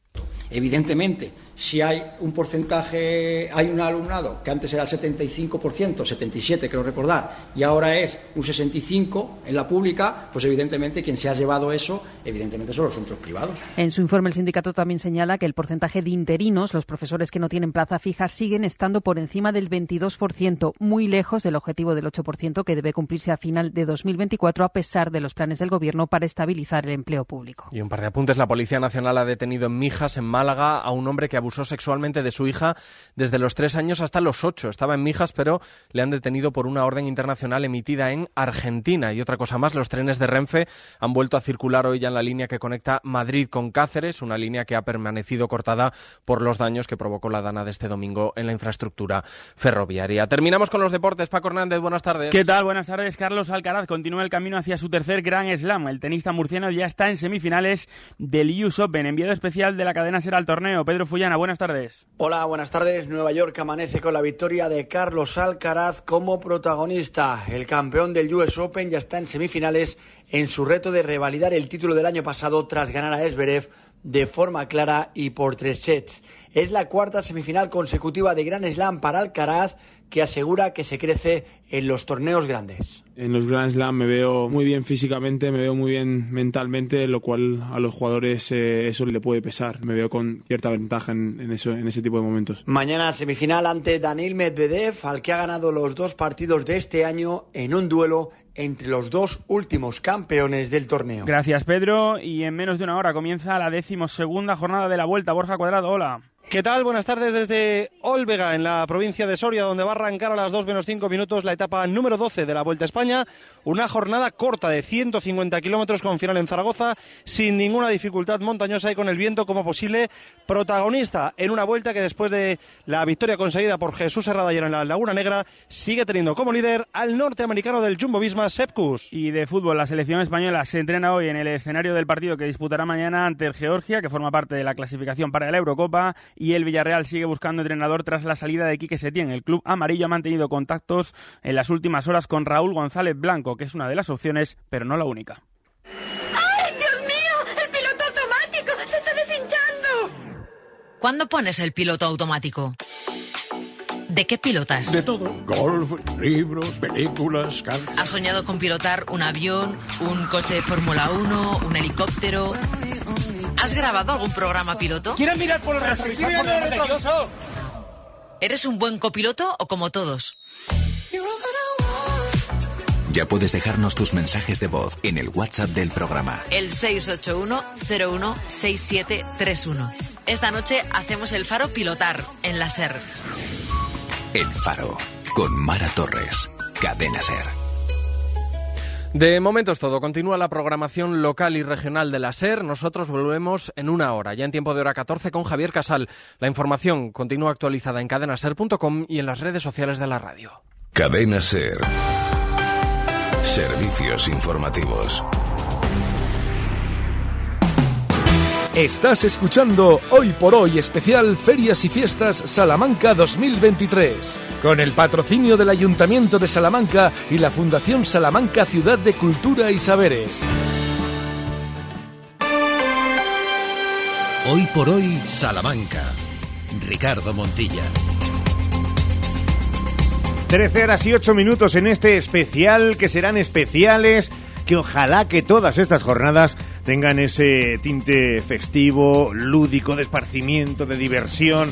Evidentemente, si hay un porcentaje, hay un alumnado que antes era el 75%, 77 creo recordar, y ahora es un 65 en la pública, pues evidentemente quien se ha llevado eso, evidentemente son los centros privados.
En su informe el sindicato también señala que el porcentaje de interinos, los profesores que no tienen plaza fija, siguen estando por encima del 22%, muy lejos del objetivo del 8% que debe cumplirse a final de 2024 a pesar de los planes del gobierno para estabilizar el empleo público.
Y un par de apuntes, la Policía Nacional ha detenido en Mijas, en Málaga a un hombre que abusó sexualmente de su hija desde los tres años hasta los ocho. Estaba en Mijas, pero le han detenido por una orden internacional emitida en Argentina. Y otra cosa más, los trenes de Renfe han vuelto a circular hoy ya en la línea que conecta Madrid con Cáceres, una línea que ha permanecido cortada por los daños que provocó la dana de este domingo en la infraestructura ferroviaria. Terminamos con los deportes. Paco Hernández, buenas tardes.
¿Qué tal? Buenas tardes. Carlos Alcaraz continúa el camino hacia su tercer Gran Slam. El tenista murciano ya está en semifinales del US Open, enviado especial de la cadena Ser al torneo. Pedro Fullana, buenas tardes.
Hola, buenas tardes. Nueva York amanece con la victoria de Carlos Alcaraz como protagonista. El campeón del US Open ya está en semifinales en su reto de revalidar el título del año pasado tras ganar a Esberev de forma clara y por tres sets. Es la cuarta semifinal consecutiva de Gran Slam para Alcaraz
que asegura que se crece en los torneos grandes.
En los Grand Slam me veo muy bien físicamente, me veo muy bien mentalmente, lo cual a los jugadores eh, eso le puede pesar. Me veo con cierta ventaja en, eso, en ese tipo de momentos.
Mañana semifinal ante Daniel Medvedev, al que ha ganado los dos partidos de este año en un duelo entre los dos últimos campeones del torneo.
Gracias, Pedro. Y en menos de una hora comienza la decimosegunda jornada de la Vuelta. Borja Cuadrado, hola.
¿Qué tal? Buenas tardes desde Olvega, en la provincia de Soria, donde va a arrancar a las 2 menos 5 minutos la etapa número 12 de la Vuelta a España. Una jornada corta de 150 kilómetros con final en Zaragoza, sin ninguna dificultad montañosa y con el viento como posible protagonista en una vuelta que después de la victoria conseguida por Jesús Herrada ayer en la Laguna Negra, sigue teniendo como líder al norteamericano del Jumbo Visma, Sepkus.
Y de fútbol, la selección española se entrena hoy en el escenario del partido que disputará mañana ante Georgia, que forma parte de la clasificación para la Eurocopa y el Villarreal sigue buscando entrenador tras la salida de Quique Setién. El club amarillo ha mantenido contactos en las últimas horas con Raúl González Blanco, que es una de las opciones, pero no la única.
¡Ay, Dios mío! ¡El piloto automático! ¡Se está deshinchando!
¿Cuándo pones el piloto automático? ¿De qué pilotas?
De todo. Golf, libros, películas, canciones.
¿Has soñado con pilotar un avión, un coche de Fórmula 1, un helicóptero? ¿Has grabado algún programa piloto?
¿Quieres mirar por el retrovisor?
¿Eres un buen copiloto o como todos?
Ya puedes dejarnos tus mensajes de voz en el WhatsApp del programa.
El 681-016731. Esta noche hacemos el faro pilotar en la SER.
El faro con Mara Torres. Cadena SER.
De momento es todo. Continúa la programación local y regional de la SER. Nosotros volvemos en una hora, ya en tiempo de hora 14 con Javier Casal. La información continúa actualizada en cadenaser.com y en las redes sociales de la radio.
Cadena SER. Servicios informativos.
Estás escuchando Hoy por Hoy especial Ferias y Fiestas Salamanca 2023, con el patrocinio del Ayuntamiento de Salamanca y la Fundación Salamanca Ciudad de Cultura y Saberes.
Hoy por Hoy Salamanca. Ricardo Montilla.
13 horas y 8 minutos en este especial, que serán especiales, que ojalá que todas estas jornadas tengan ese tinte festivo, lúdico, de esparcimiento, de diversión.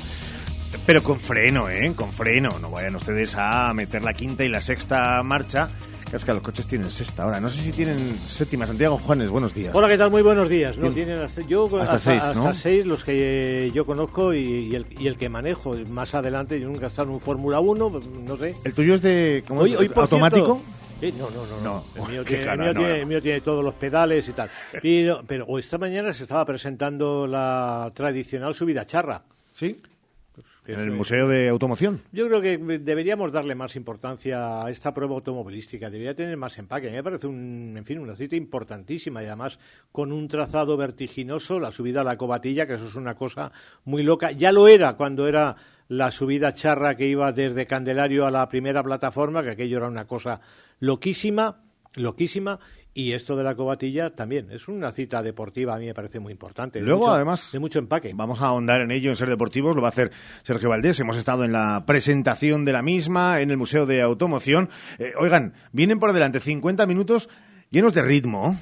Pero con freno, ¿eh? Con freno. No vayan ustedes a meter la quinta y la sexta marcha. Que es que los coches tienen sexta ahora. No sé si tienen séptima. Santiago Juanes, buenos días.
Hola, ¿qué tal? Muy buenos días. No,
Tien-
tienen hasta, yo,
hasta seis, ¿no?
hasta seis los que eh, yo conozco y, y el, y el que manejo. Más adelante, yo nunca he estado en un Fórmula 1, pues, no sé.
¿El tuyo es de ¿cómo
Hoy-
es?
hoy, por
automático?
cierto- No, no, no. El mío, tiene, el
cara,
mío
no,
tiene-
no.
el mío tiene todos los pedales y tal. Pero, esta mañana se estaba presentando la tradicional subida charra.
¿Sí? En el Museo de Automoción.
Yo creo que deberíamos darle más importancia a esta prueba automovilística, debería tener más empaque. A mí me parece un, en fin, una cita importantísima y además con un trazado vertiginoso, la subida a la cobatilla, que eso es una cosa muy loca. Ya lo era cuando era la subida charra que iba desde Candelario a la primera plataforma, que aquello era una cosa loquísima, loquísima. Y esto de la cobatilla también es una cita deportiva, a mí me parece muy importante.
Luego,
mucho-
además,
de mucho empaque.
Vamos a ahondar en ello en Ser Deportivos, lo va a hacer Sergio Valdés. Hemos estado en la presentación de la misma en el Museo de Automoción. Eh, oigan, vienen por delante 50 minutos llenos de ritmo.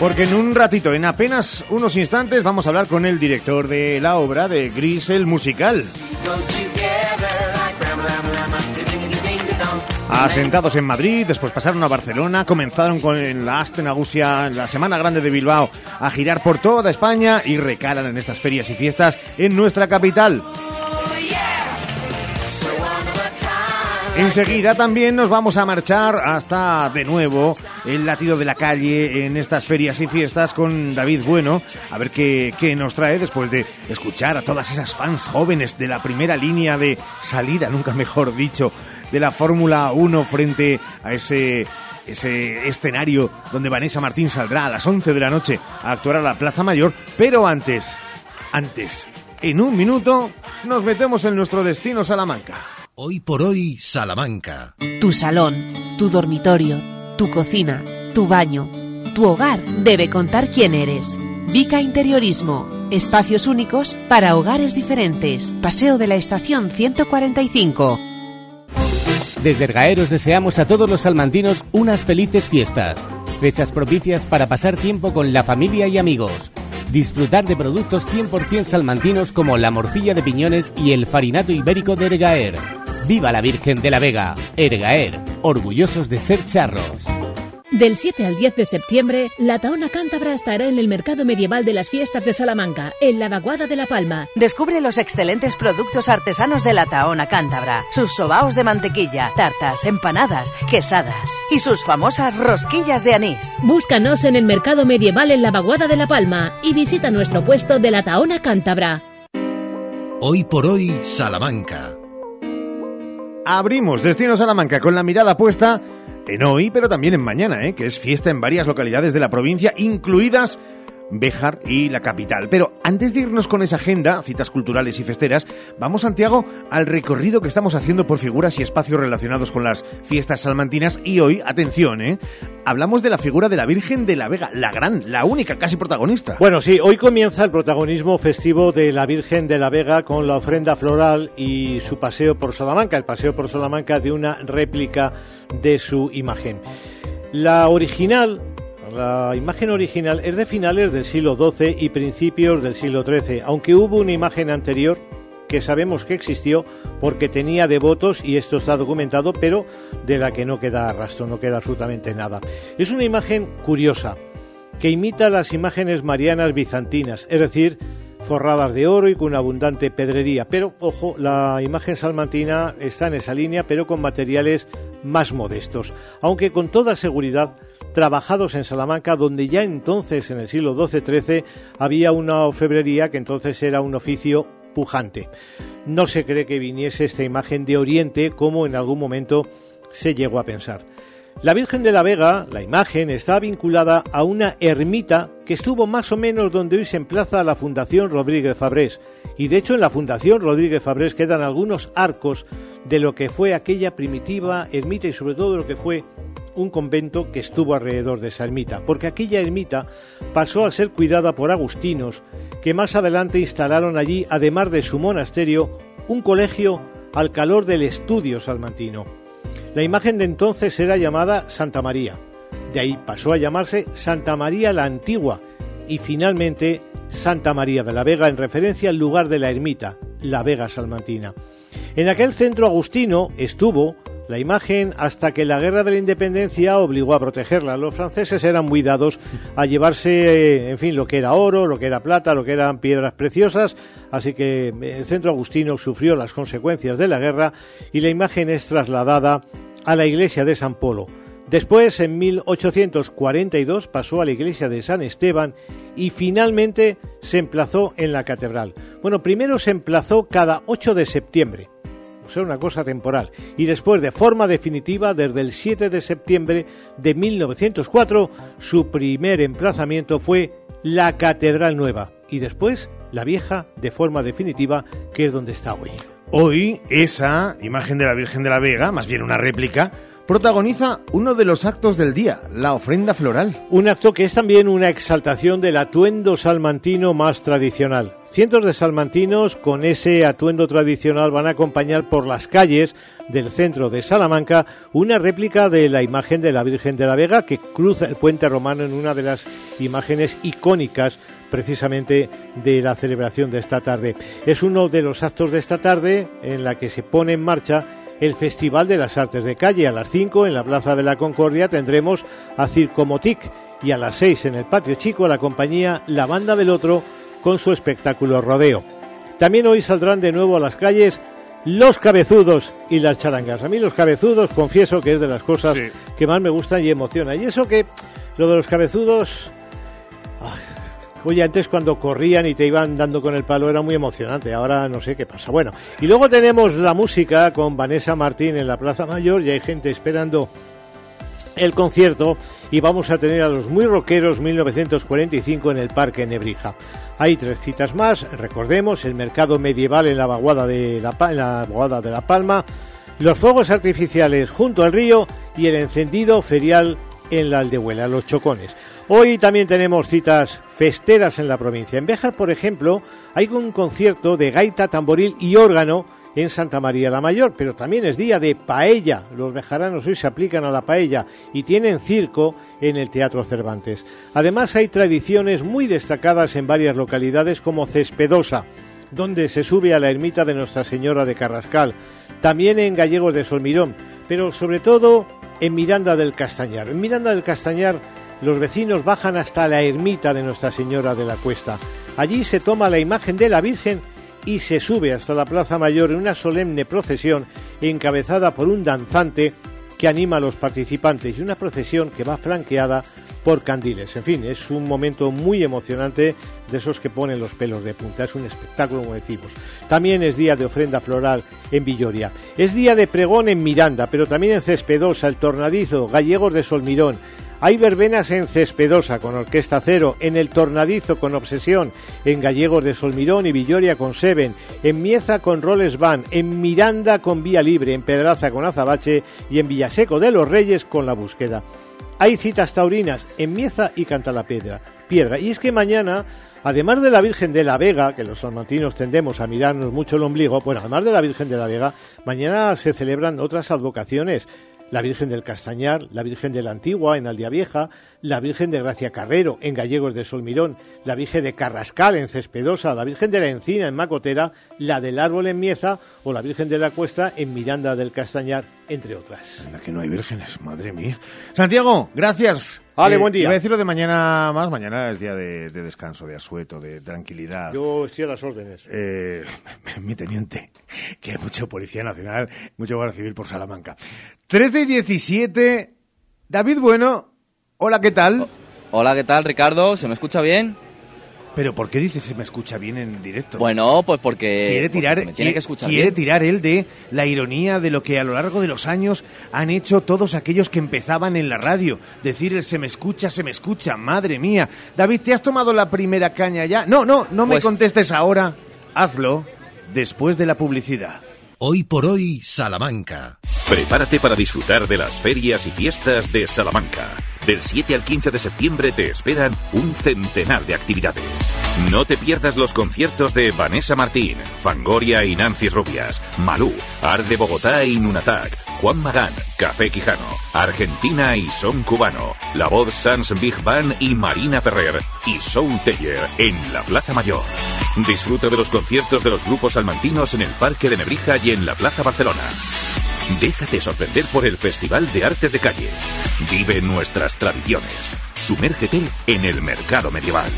Porque en un ratito, en apenas unos instantes, vamos a hablar con el director de la obra de Gris el musical. Asentados en Madrid, después pasaron a Barcelona, comenzaron con la Asten Agusia, en la Semana Grande de Bilbao, a girar por toda España y recalan en estas ferias y fiestas en nuestra capital. Enseguida también nos vamos a marchar hasta de nuevo el latido de la calle en estas ferias y fiestas con David Bueno, a ver qué, qué nos trae después de escuchar a todas esas fans jóvenes de la primera línea de salida, nunca mejor dicho, de la Fórmula 1 frente a ese ese escenario donde Vanessa Martín saldrá a las 11 de la noche a actuar a la Plaza Mayor, pero antes, antes, en un minuto, nos metemos en nuestro destino Salamanca.
Hoy por hoy Salamanca.
Tu salón, tu dormitorio, tu cocina, tu baño, tu hogar debe contar quién eres. Vica Interiorismo,
Espacios únicos para hogares diferentes. Paseo de la Estación 145.
Desde Ergaeros deseamos a todos los salmantinos unas felices fiestas. Fechas propicias para pasar tiempo con la familia y amigos. Disfrutar de productos 100% salmantinos como la morcilla de piñones y el farinato ibérico de Ergaer. ¡Viva la Virgen de la Vega! Ergaer, orgullosos de ser charros.
Del 7 al 10 de septiembre, la Taona Cántabra estará en el mercado medieval de las fiestas de Salamanca, en la Vaguada de la Palma.
Descubre los excelentes productos artesanos de la Taona Cántabra, sus sobaos de mantequilla, tartas, empanadas, quesadas y sus famosas rosquillas de anís.
Búscanos en el mercado medieval en la Vaguada de la Palma y visita nuestro puesto de la Taona Cántabra.
Hoy por hoy, Salamanca.
Abrimos Destino Salamanca con la mirada puesta en hoy, pero también en mañana, ¿eh? que es fiesta en varias localidades de la provincia, incluidas Béjar y la capital. Pero antes de irnos con esa agenda, citas culturales y festeras, vamos, Santiago, al recorrido que estamos haciendo por figuras y espacios relacionados con las fiestas salmantinas. Y hoy, atención, ¿eh? hablamos de la figura de la Virgen de la Vega, la gran, la única, casi protagonista.
Bueno, sí, hoy comienza el protagonismo festivo de la Virgen de la Vega con la ofrenda floral y su paseo por Salamanca, el paseo por Salamanca de una réplica de su imagen. La original la imagen original es de finales del siglo XII y principios del siglo XIII, aunque hubo una imagen anterior que sabemos que existió porque tenía devotos y esto está documentado, pero de la que no queda rastro, no queda absolutamente nada. Es una imagen curiosa que imita las imágenes marianas bizantinas, es decir, forradas de oro y con abundante pedrería. Pero, ojo, la imagen salmantina está en esa línea, pero con materiales más modestos, aunque con toda seguridad trabajados en Salamanca, donde ya entonces, en el siglo XII-XIII, había una orfebrería que entonces era un oficio pujante. No se cree que viniese esta imagen de Oriente como en algún momento se llegó a pensar. La Virgen de la Vega, la imagen, está vinculada a una ermita que estuvo más o menos donde hoy se emplaza la Fundación Rodríguez Fabrés. Y de hecho en la Fundación Rodríguez Fabrés quedan algunos arcos de lo que fue aquella primitiva ermita y sobre todo lo que fue un convento que estuvo alrededor de esa ermita, porque aquella ermita pasó a ser cuidada por agustinos, que más adelante instalaron allí, además de su monasterio, un colegio al calor del estudio salmantino. La imagen de entonces era llamada Santa María, de ahí pasó a llamarse Santa María la Antigua y finalmente Santa María de la Vega en referencia al lugar de la ermita, la Vega Salmantina. En aquel centro agustino estuvo la imagen hasta que la guerra de la independencia obligó a protegerla. Los franceses eran muy dados a llevarse, eh, en fin, lo que era oro, lo que era plata, lo que eran piedras preciosas, así que el centro agustino sufrió las consecuencias de la guerra y la imagen es trasladada a la iglesia de San Polo. Después, en 1842, pasó a la iglesia de San Esteban y finalmente se emplazó en la catedral. Bueno, primero se emplazó cada 8 de septiembre ser una cosa temporal. Y después, de forma definitiva, desde el 7 de septiembre de 1904, su primer emplazamiento fue la Catedral Nueva y después la vieja de forma definitiva, que es donde está hoy.
Hoy esa imagen de la Virgen de la Vega, más bien una réplica, protagoniza uno de los actos del día, la ofrenda floral.
Un acto que es también una exaltación del atuendo salmantino más tradicional. Cientos de salmantinos con ese atuendo tradicional van a acompañar por las calles del centro de Salamanca una réplica de la imagen de la Virgen de la Vega que cruza el puente romano en una de las imágenes icónicas precisamente de la celebración de esta tarde. Es uno de los actos de esta tarde en la que se pone en marcha el Festival de las Artes de Calle. A las 5 en la Plaza de la Concordia tendremos a Circomotic y a las 6 en el Patio Chico la compañía La Banda del Otro con su espectáculo Rodeo. También hoy saldrán de nuevo a las calles los cabezudos y las charangas. A mí los cabezudos confieso que es de las cosas que más me gustan y emociona. Y eso que lo de los cabezudos... Oye, antes cuando corrían y te iban dando con el palo era muy emocionante, ahora no sé qué pasa. Bueno, y luego tenemos la música con Vanessa Martín en la Plaza Mayor y hay gente esperando el concierto y vamos a tener a los muy rockeros 1945 en el Parque Nebrija. Hay tres citas más, recordemos, el mercado medieval en la vaguada de la, en la, vaguada de la Palma, los fuegos artificiales junto al río y el encendido ferial en la Aldehuela, los chocones. Hoy también tenemos citas festeras en la provincia. En Béjar, por ejemplo, hay un concierto de gaita, tamboril y órgano en Santa María la Mayor, pero también es día de paella. Los bejaranos hoy se aplican a la paella y tienen circo en el Teatro Cervantes. Además hay tradiciones muy destacadas en varias localidades como Cespedosa, donde se sube a la ermita de Nuestra Señora de Carrascal, también en Gallegos de Solmirón, pero sobre todo en Miranda del Castañar. En Miranda del Castañar los vecinos bajan hasta la ermita de Nuestra Señora de la Cuesta. Allí se toma la imagen de la Virgen y se sube hasta la Plaza Mayor en una solemne procesión encabezada por un danzante que anima a los participantes y una procesión que va flanqueada por candiles. En fin, es un momento muy emocionante de esos que ponen los pelos de punta. Es un espectáculo, como decimos. También es día de ofrenda floral en Villoria. Es día de pregón en Miranda, pero también en Cespedosa, El Tornadizo, Gallegos de Solmirón. Hay verbenas en Cespedosa con Orquesta Cero, en El Tornadizo con Obsesión, en Gallegos de Solmirón y Villoria con Seven, en Mieza con Roles Van, en Miranda con Vía Libre, en Pedraza con Azabache y en Villaseco de los Reyes con La Búsqueda. Hay citas taurinas en Mieza y Cantalapiedra. Piedra. Y es que mañana además de la Virgen de la Vega, que los salmantinos tendemos a mirarnos mucho el ombligo, bueno, además de la Virgen de la Vega, mañana se celebran otras advocaciones la Virgen del Castañar, la Virgen de la Antigua en Aldea Vieja, la Virgen de Gracia Carrero en Gallegos de Solmirón, la Virgen de Carrascal en Cespedosa, la Virgen de la Encina en Macotera, la del Árbol en Mieza o la Virgen de la Cuesta en Miranda del Castañar, entre otras.
Anda que no hay vírgenes, madre mía. Santiago, gracias.
Vale,
Eh,
buen día.
Iba a decirlo de mañana más, mañana es día de, de descanso, de asueto, de tranquilidad.
Yo estoy a las órdenes.
Eh, [LAUGHS] mi teniente, que hay mucho Policía Nacional, mucho Guardia Civil por Salamanca. 13 y 17, David Bueno, hola, ¿qué tal?
Hola, ¿qué tal, Ricardo? ¿Se me escucha bien?
Pero ¿por qué dices se me escucha bien en directo?
Bueno, pues porque,
quiere tirar,
tiene que escuchar
quiere
bien.
tirar él de la ironía de lo que a lo largo de los años han hecho todos aquellos que empezaban en la radio. Decir el se me escucha, se me escucha, madre mía. David, ¿te has tomado la primera caña ya? No, no, no me
Pues-
contestes ahora. Hazlo después de la publicidad.
Hoy por hoy, Salamanca.
Prepárate para disfrutar de las ferias y fiestas de Salamanca. Del 7 al 15 de septiembre te esperan un centenar de actividades. No te pierdas los conciertos de Vanessa Martín, Fangoria y Nancy Rubias, Malú, Ar de Bogotá y Nunatak, Juan Magán, Café Quijano, Argentina y Son Cubano, La Voz Sans Big Band y Marina Ferrer y Soul Teller en la Plaza Mayor. Disfruta de los conciertos de los grupos salmantinos en el Parque de Nebrija y en la Plaza Barcelona. Déjate sorprender por el Festival de Artes de Calle. Vive nuestras tradiciones. Sumérgete en el mercado medieval.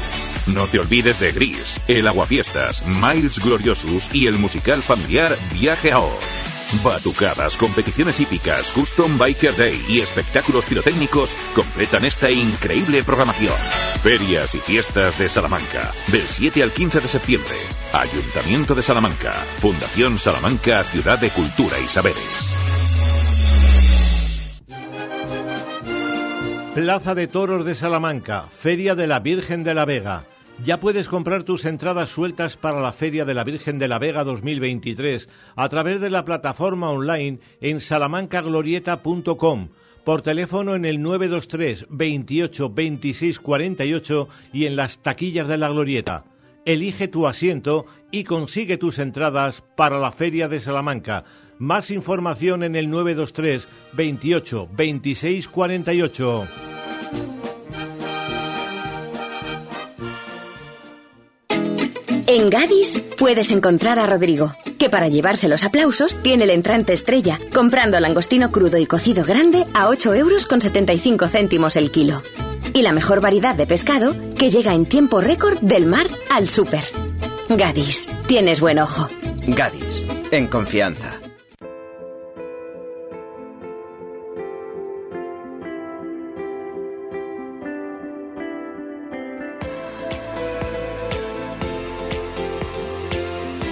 No te olvides de Gris, el Aguafiestas, Miles Gloriosus y el musical familiar Viaje a Oz. Batucadas, competiciones hípicas, Custom Biker Day y espectáculos pirotécnicos completan esta increíble programación. Ferias y fiestas de Salamanca, del 7 al 15 de septiembre. Ayuntamiento de Salamanca, Fundación Salamanca, Ciudad de Cultura y Saberes.
Plaza de Toros de Salamanca, Feria de la Virgen de la Vega. Ya puedes comprar tus entradas sueltas para la Feria de la Virgen de la Vega 2023 a través de la plataforma online en salamancaglorieta.com, por teléfono en el 923 28 26 48 y en las taquillas de la Glorieta. Elige tu asiento y consigue tus entradas para la Feria de Salamanca. Más información en el 923 28 26 48.
En Gadis puedes encontrar a Rodrigo, que para llevarse los aplausos tiene el entrante estrella, comprando langostino crudo y cocido grande a 8 euros con 75 céntimos el kilo. Y la mejor variedad de pescado que llega en tiempo récord del mar al súper. Gadis, tienes buen ojo.
Gadis, en confianza.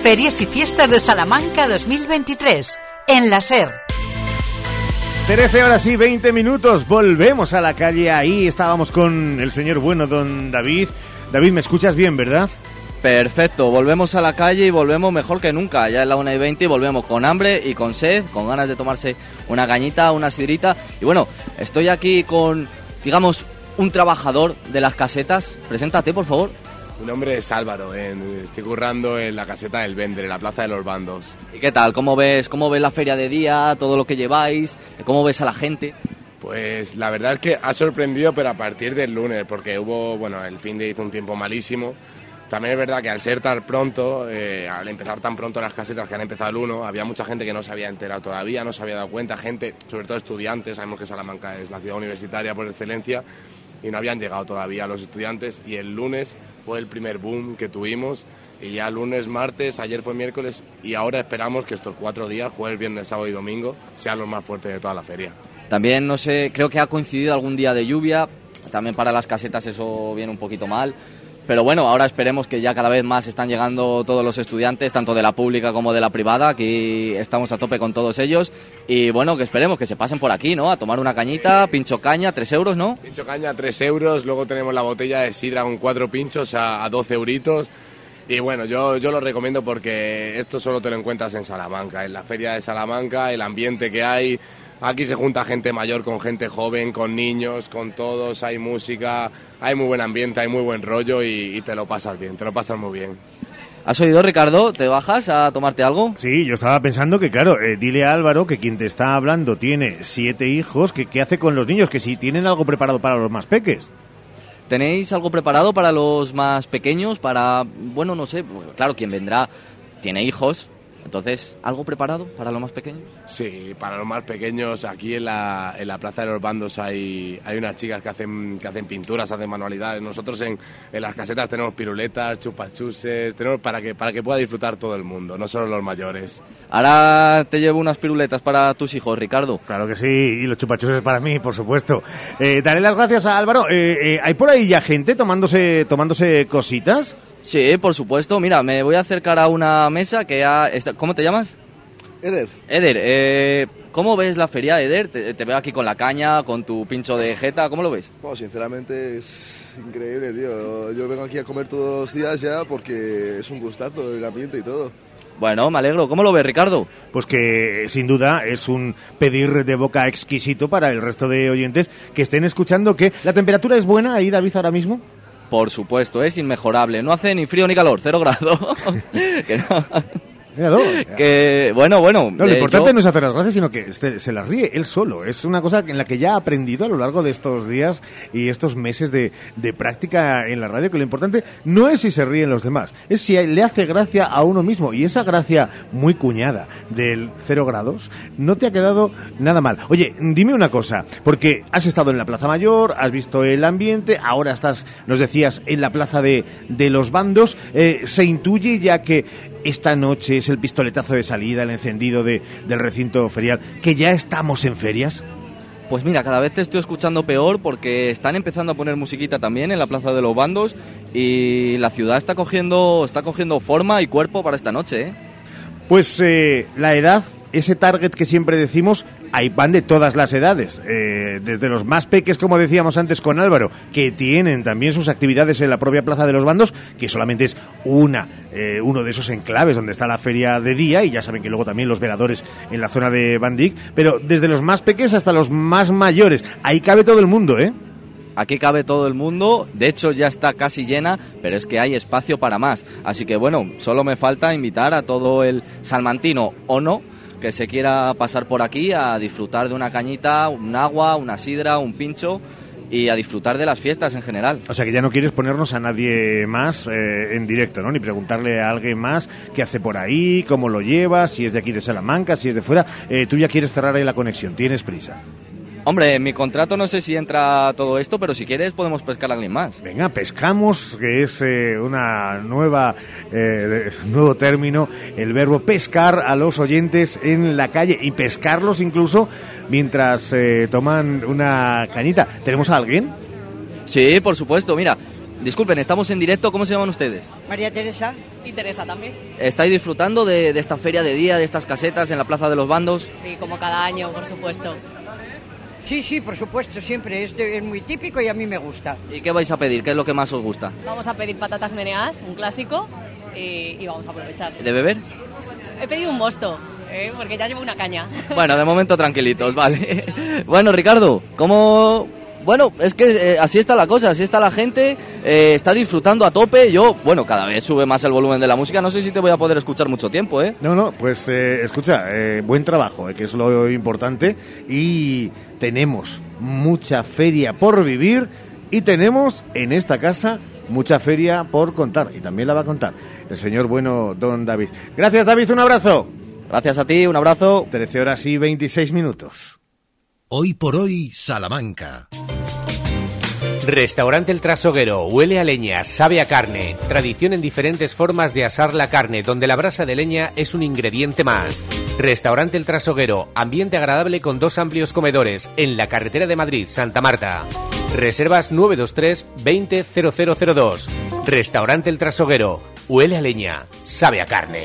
Ferias y Fiestas de Salamanca 2023 en la SER.
13 horas y 20 minutos, volvemos a la calle, ahí estábamos con el señor bueno, don David. David, ¿me escuchas bien, verdad?
Perfecto, volvemos a la calle y volvemos mejor que nunca. Ya es la 1 y 20 y volvemos con hambre y con sed, con ganas de tomarse una cañita, una sidrita. Y bueno, estoy aquí con, digamos, un trabajador de las casetas. Preséntate, por favor.
Mi nombre es Álvaro, en- estoy currando en la caseta del Vendre, en la Plaza de los Bandos.
¿Y qué tal? ¿Cómo ves, ¿Cómo ves la feria de día, todo lo que lleváis? ¿Cómo ves a la gente?
Pues la verdad es que ha sorprendido, pero a partir del lunes, porque hubo, bueno, el fin de hizo un tiempo malísimo. También es verdad que al ser tan pronto, eh, al empezar tan pronto las casetas que han empezado el 1, había mucha gente que no se había enterado todavía, no se había dado cuenta, gente, sobre todo estudiantes, sabemos que Salamanca es la ciudad universitaria por excelencia, y no habían llegado todavía los estudiantes, y el lunes fue el primer boom que tuvimos, y ya lunes, martes, ayer fue miércoles, y ahora esperamos que estos cuatro días, jueves, viernes, sábado y domingo, sean los más fuertes de toda la feria.
También, no sé, creo que ha coincidido algún día de lluvia. También para las casetas eso viene un poquito mal. Pero bueno, ahora esperemos que ya cada vez más están llegando todos los estudiantes, tanto de la pública como de la privada. Aquí estamos a tope con todos ellos. Y bueno, que esperemos que se pasen por aquí, ¿no? A tomar una cañita, pincho caña, tres euros, ¿no?
Pincho caña 3 euros, luego tenemos la botella de sidra con cuatro pinchos a, a 12 euritos. Y bueno, yo, yo lo recomiendo porque esto solo te lo encuentras en Salamanca, en la feria de Salamanca, el ambiente que hay. Aquí se junta gente mayor con gente joven, con niños, con todos, hay música, hay muy buen ambiente, hay muy buen rollo y, y te lo pasas bien, te lo pasas muy bien.
¿Has oído, Ricardo? ¿Te bajas a tomarte algo?
Sí, yo estaba pensando que, claro, eh, dile a Álvaro que quien te está hablando tiene siete hijos, que qué hace con los niños, que si tienen algo preparado para los más peques.
¿Tenéis algo preparado para los más pequeños? Para, bueno, no sé, claro, quien vendrá tiene hijos. Entonces, ¿algo preparado para los más pequeños?
Sí, para los más pequeños, aquí en la, en la Plaza de los Bandos hay, hay unas chicas que hacen, que hacen pinturas, hacen manualidades. Nosotros en, en las casetas tenemos piruletas, chupachuses, tenemos para que, para que pueda disfrutar todo el mundo, no solo los mayores.
Ahora te llevo unas piruletas para tus hijos, Ricardo.
Claro que sí, y los chupachuses para mí, por supuesto. Eh, daré las gracias a Álvaro. Eh, eh, ¿Hay por ahí ya gente tomándose, tomándose cositas?
Sí, por supuesto. Mira, me voy a acercar a una mesa que ha... está- ¿Cómo te llamas?
Eder.
Eder, eh, ¿cómo ves la feria, Eder? Te, te veo aquí con la caña, con tu pincho de jeta, ¿cómo lo ves?
Bueno, sinceramente es increíble, tío. Yo vengo aquí a comer todos los días ya porque es un gustazo el ambiente y todo.
Bueno, me alegro. ¿Cómo lo ves, Ricardo?
Pues que sin duda es un pedir de boca exquisito para el resto de oyentes que estén escuchando que la temperatura es buena ahí, David, ahora mismo.
Por supuesto, es inmejorable. No hace ni frío ni calor, cero grados. [LAUGHS]
Míralo.
que, bueno, bueno.
No, lo
eh,
importante
yo-
no es hacer las gracias, sino que se, se las ríe él solo. Es una cosa en la que ya ha aprendido a lo largo de estos días y estos meses de, de práctica en la radio, que lo importante no es si se ríen los demás, es si le hace gracia a uno mismo. Y esa gracia muy cuñada del cero grados no te ha quedado nada mal. Oye, dime una cosa, porque has estado en la Plaza Mayor, has visto el ambiente, ahora estás, nos decías, en la Plaza de, de los Bandos. Eh, se intuye ya que esta noche es el pistoletazo de salida, el encendido de, del recinto ferial, que ya estamos en ferias.
Pues mira, cada vez te estoy escuchando peor porque están empezando a poner musiquita también en la Plaza de los Bandos y la ciudad está cogiendo, está cogiendo forma y cuerpo para esta noche, ¿eh?
Pues eh, la edad, ese target que siempre decimos, ahí van de todas las edades, eh, desde los más peques, como decíamos antes con Álvaro, que tienen también sus actividades en la propia Plaza de los Bandos, que solamente es una, eh, uno de esos enclaves donde está la feria de día, y ya saben que luego también los veladores en la zona de Bandic, pero desde los más peques hasta los más mayores, ahí cabe todo el mundo, ¿eh?
Aquí cabe todo el mundo, de hecho ya está casi llena, pero es que hay espacio para más. Así que bueno, solo me falta invitar a todo el salmantino o no que se quiera pasar por aquí a disfrutar de una cañita, un agua, una sidra, un pincho y a disfrutar de las fiestas en general.
O sea que ya no quieres ponernos a nadie más eh, en directo, ¿no? Ni preguntarle a alguien más qué hace por ahí, cómo lo lleva, si es de aquí de Salamanca, si es de fuera. Eh, tú ya quieres cerrar ahí la conexión, tienes prisa.
Hombre, en mi contrato no sé si entra todo esto, pero si quieres podemos pescar a alguien más.
Venga, pescamos, que es eh, una nueva eh, un [LAUGHS] nuevo término, el verbo pescar a los oyentes en la calle y pescarlos incluso mientras eh, toman una cañita. ¿Tenemos a alguien?
Sí, por supuesto. Mira, disculpen, estamos en directo. ¿Cómo se llaman ustedes?
María Teresa. Y Teresa también.
¿Estáis disfrutando de, de esta feria de día, de estas casetas en la Plaza de los Bandos?
Sí, como cada año, por supuesto. Sí, sí, por supuesto, siempre. Es, de- es muy típico y a mí me gusta.
¿Y qué vais a pedir? ¿Qué es lo que más os gusta?
Vamos a pedir patatas meneadas, un clásico, y, y vamos a aprovechar.
¿De beber?
He pedido un mosto, ¿eh? porque ya llevo una caña.
Bueno, de momento tranquilitos, vale. [LAUGHS] Bueno, Ricardo, ¿cómo bueno, es que eh, así está la cosa, así está la gente, eh, está disfrutando a tope. Yo, bueno, cada vez sube más el volumen de la música. No sé si te voy a poder escuchar mucho tiempo, ¿eh?
No, no, pues eh, escucha, eh, buen trabajo, eh, que es lo importante. Y tenemos mucha feria por vivir y tenemos en esta casa mucha feria por contar. Y también la va a contar el señor bueno don David. Gracias, David, un abrazo.
Gracias a ti, un abrazo.
13 horas y 26 minutos.
Hoy por hoy, Salamanca.
Restaurante El Trasoguero, huele a leña, sabe a carne. Tradición en diferentes formas de asar la carne, donde la brasa de leña es un ingrediente más. Restaurante El Trasoguero, ambiente agradable con dos amplios comedores, en la carretera de Madrid, Santa Marta. Reservas 923 200002. Restaurante El Trasoguero, huele a leña, sabe a carne.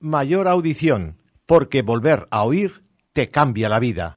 Mayor audición, porque volver a oír te cambia la vida.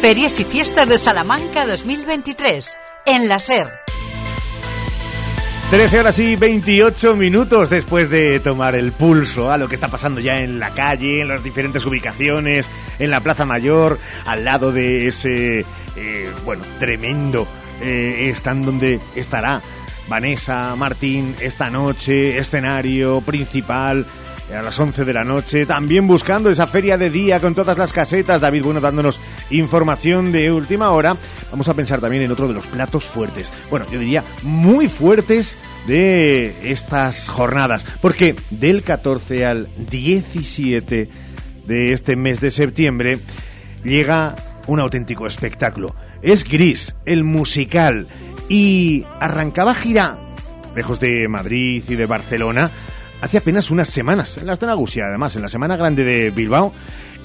Ferias y Fiestas de Salamanca 2023 en la SER.
13 horas y 28 minutos después de tomar el pulso a lo que está pasando ya en la calle, en las diferentes ubicaciones, en la Plaza Mayor, al lado de ese, eh, bueno, tremendo eh, stand donde estará Vanessa Martín esta noche, escenario principal a las 11 de la noche, también buscando esa feria de día con todas las casetas, David Bueno dándonos información de última hora. Vamos a pensar también en otro de los platos fuertes, bueno, yo diría muy fuertes de estas jornadas, porque del 14 al 17 de este mes de septiembre llega un auténtico espectáculo. Es Gris, el musical, y arrancaba gira, lejos de Madrid y de Barcelona, hace apenas unas semanas, en la Estenagusia, además, en la Semana Grande de Bilbao,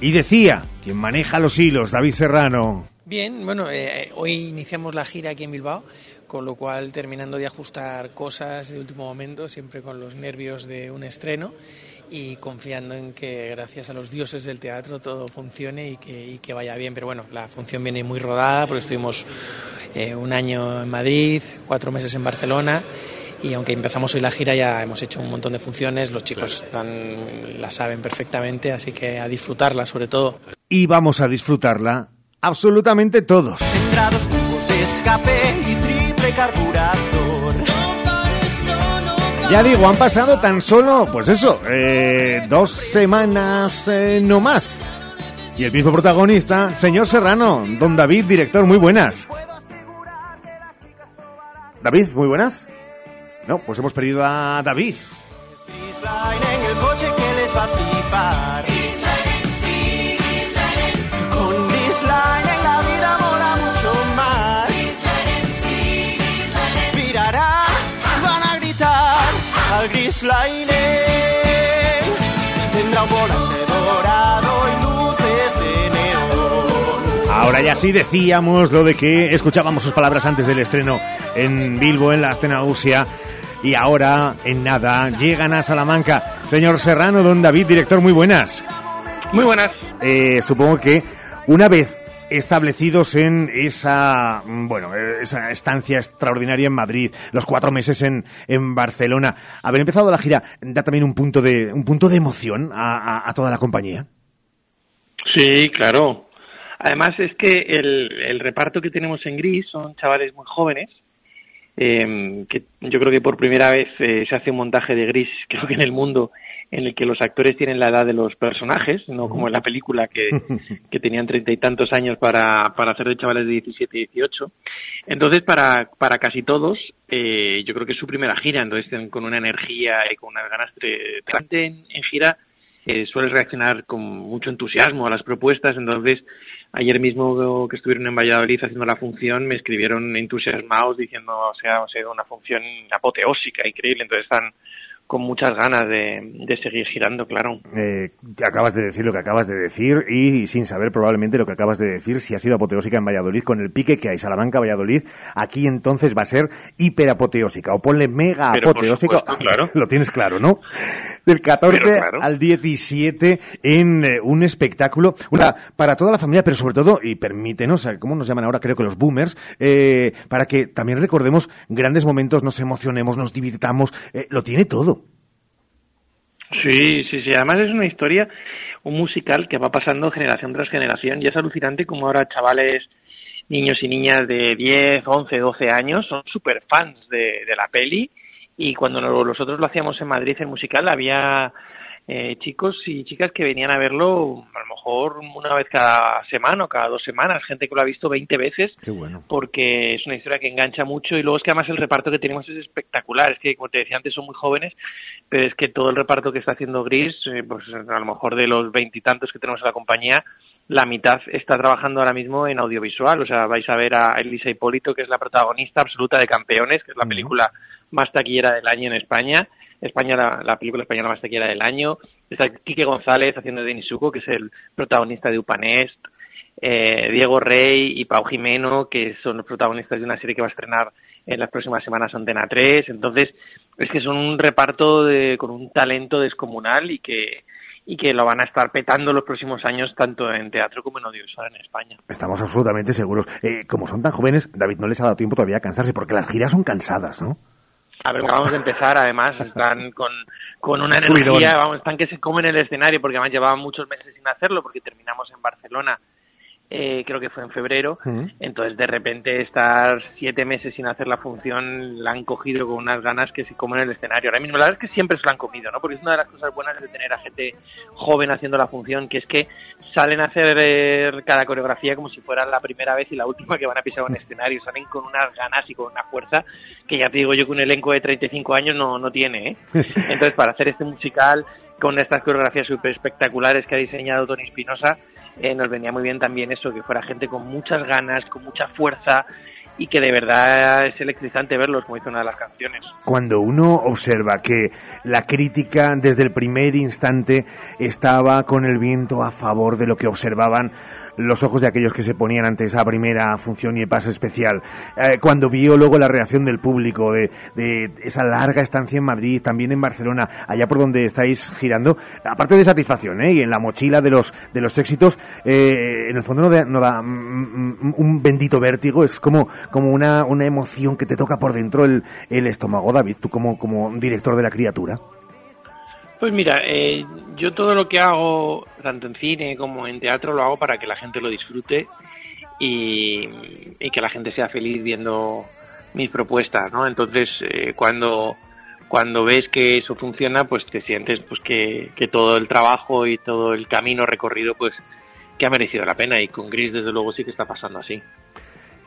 y decía, quien maneja los hilos, David Serrano.
Bien, bueno, eh, hoy iniciamos la gira aquí en Bilbao, con lo cual terminando de ajustar cosas de último momento, siempre con los nervios de un estreno y confiando en que gracias a los dioses del teatro todo funcione y que, y que vaya bien. Pero bueno, la función viene muy rodada porque estuvimos eh, un año en Madrid, cuatro meses en Barcelona y aunque empezamos hoy la gira ya hemos hecho un montón de funciones, los chicos están, la saben perfectamente, así que a disfrutarla sobre todo.
Y vamos a disfrutarla absolutamente todos.
Tendrá dos tubos de escape y triple carburador.
Ya digo, han pasado tan solo, pues eso, eh, dos semanas eh, no más. Y el mismo protagonista, señor Serrano, don David, director, muy buenas. David, muy buenas. No, pues hemos perdido a David.
en el coche que les va a flipar. Con Disline en la vida mola mucho más. Inspirará, van a gritar al Grisline. Tendrá un volante dorado y luces de neón.
Ahora ya sí decíamos lo de que escuchábamos sus palabras antes del estreno en Bilbo, en la Astenausia. Y ahora, en nada, llegan a Salamanca. Señor Serrano, don David, director, muy buenas.
Muy buenas.
Eh, supongo que una vez establecidos en esa, mm, bueno, esa estancia extraordinaria en Madrid, los cuatro meses en, en Barcelona, haber empezado la gira da también un punto de, un punto de emoción a, a- a toda la compañía.
Sí, claro. Además es que el, el reparto que tenemos en Gris son chavales muy jóvenes, eh, que yo creo que por primera vez eh, se hace un montaje de Gris, [LAUGHS] creo que en el mundo, en el que los actores tienen la edad de los personajes, no como en la película que, [LAUGHS] que tenían treinta y tantos años para, para hacer de chavales de 17 y 18. Entonces, para, para casi todos, eh, yo creo que es su primera gira, entonces con una energía y con unas ganas de... En, en gira eh, suele reaccionar con mucho entusiasmo a las propuestas, entonces ayer mismo que estuvieron en Valladolid haciendo la función me escribieron entusiasmados diciendo, o sea, ha sido una función apoteósica, increíble, entonces están con muchas ganas de, de seguir girando, claro.
Eh, acabas de decir lo que acabas de decir y, sin saber probablemente lo que acabas de decir, si ha sido apoteósica en Valladolid con el pique que hay Salamanca-Valladolid, aquí entonces va a ser hiperapoteósica o ponle mega
supuesto, claro. [LAUGHS]
Lo tienes claro, ¿no? Del 14
Pero claro.
al 17 en eh, un espectáculo una, para toda la familia, pero sobre todo, y permítenos, eh, ¿cómo nos llaman ahora? Creo que los boomers, eh, para que también recordemos grandes momentos, nos emocionemos, nos divirtamos, eh, lo tiene todo.
Sí, sí, sí. Además es una historia, un musical que va pasando generación tras generación y es alucinante como ahora chavales, niños y niñas de 10, 11, 12 años son súper fans de, la peli y cuando no- nosotros lo hacíamos en Madrid el musical había eh, chicos y chicas que venían a verlo a lo mejor una vez cada semana o cada dos semanas, gente que lo ha visto 20 veces
Qué bueno.
porque es una historia que engancha mucho. Y luego es que además el reparto que tenemos es espectacular, es que como te decía antes son muy jóvenes, pero es que todo el reparto que está haciendo Gris, eh, pues a lo mejor de los veintitantos que tenemos en la compañía, la mitad está trabajando ahora mismo en audiovisual, o sea, vais a ver a Elisa Hipólito, que es la protagonista absoluta de Campeones, que es la película más taquillera del año en España, España la, la película española más taquillera del año, está Quique González haciendo de Nisuko, que es el protagonista de Upanest, eh, Diego Rey y Pau Jimeno, que son los protagonistas de una serie que va a estrenar en las próximas semanas en Antena 3. Entonces, es que son un reparto de, con un talento descomunal y que, y que lo van a estar petando los próximos años tanto en teatro como en audiovisual en España.
Estamos absolutamente seguros. Eh, como son tan jóvenes, David no les ha dado tiempo todavía a cansarse, porque las giras son cansadas, ¿no?
A ver, acabamos de empezar, además, están con, con una energía, vamos, están que se comen el escenario, porque además llevaban muchos meses sin hacerlo, porque terminamos en Barcelona, eh, creo que fue en febrero, entonces de repente estar siete meses sin hacer la función la han cogido con unas ganas que se comen el escenario. Ahora mismo la verdad es que siempre se la han comido, ¿no? Porque es una de las cosas buenas de tener a gente joven haciendo la función, que es que salen a hacer eh, cada coreografía como si fuera la primera vez y la última que van a pisar un escenario, salen con unas ganas y con una fuerza que ya te digo yo que un elenco de 35 años no, no tiene, ¿eh? [LAUGHS] Entonces para hacer este musical con estas coreografías súper espectaculares que ha diseñado Tony Espinosa, eh, nos venía muy bien también eso, que fuera gente con muchas ganas, con mucha fuerza y que de verdad es electrizante verlos, como dice una de las canciones.
Cuando uno observa que la crítica desde el primer instante estaba con el viento a favor de lo que observaban los ojos de aquellos que se ponían ante esa primera función y el pase especial, eh, cuando vio luego la reacción del público de, de esa larga estancia en Madrid, también en Barcelona, allá por donde estáis girando, aparte de satisfacción ¿eh? y en la mochila de los, de los éxitos, eh, en el fondo no da, no da mm, mm, un bendito vértigo, es como, como una, una emoción que te toca por dentro el, el estómago, David, tú como, como director de la criatura.
Pues mira, eh, yo todo lo que hago, tanto en cine como en teatro, lo hago para que la gente lo disfrute y, que la gente sea feliz viendo mis propuestas, ¿no? Entonces, eh, cuando cuando ves que eso funciona, pues te sientes pues que, que todo el trabajo y todo el camino recorrido, pues que ha merecido la pena y con Gris desde luego sí que está pasando así.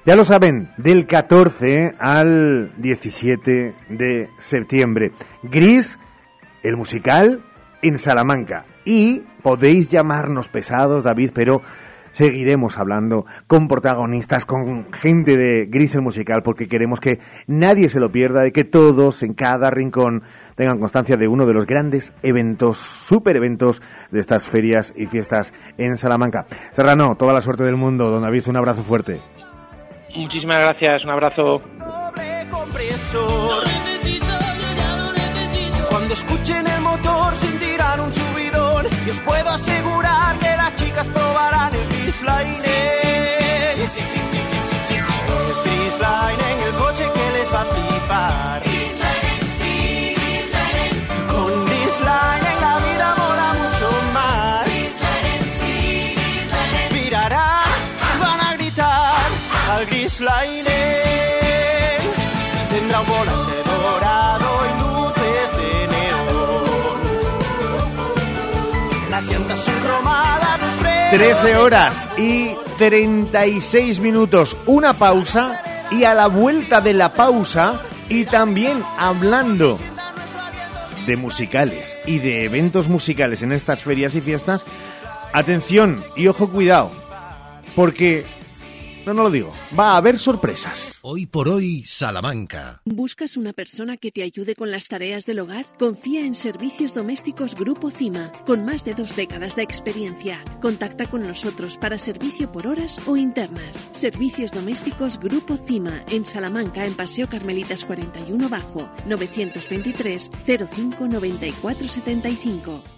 Ya lo saben, del 14 al 17 de septiembre. Gris, el musical, en Salamanca. Y podéis llamarnos pesados, David, pero seguiremos hablando con protagonistas, con gente de Grisel Musical, porque queremos que nadie se lo pierda y que todos en cada rincón tengan constancia de uno de los grandes eventos, super eventos de estas ferias y fiestas en Salamanca. Serrano, toda la suerte del mundo. Don David, un abrazo fuerte.
Muchísimas gracias, un abrazo.
Cuando escuchen el motor sentirán un subidón y os puedo asegurar que las chicas probarán el Grisline. Sí,
13 horas y 36 minutos. Una pausa y a la vuelta de la pausa y también hablando de musicales y de eventos musicales en estas ferias y fiestas, atención y ojo cuidado, porque, no, no lo digo, va a haber sorpresas.
Hoy por hoy, Salamanca.
¿Buscas una persona que te ayude con las tareas del hogar? Confía en Servicios Domésticos Grupo CIMA, con más de dos décadas de experiencia. Contacta con nosotros para servicio por horas o internas. Servicios Domésticos Grupo CIMA, en Salamanca, en Paseo Carmelitas 41 Bajo, 923 05 94 75.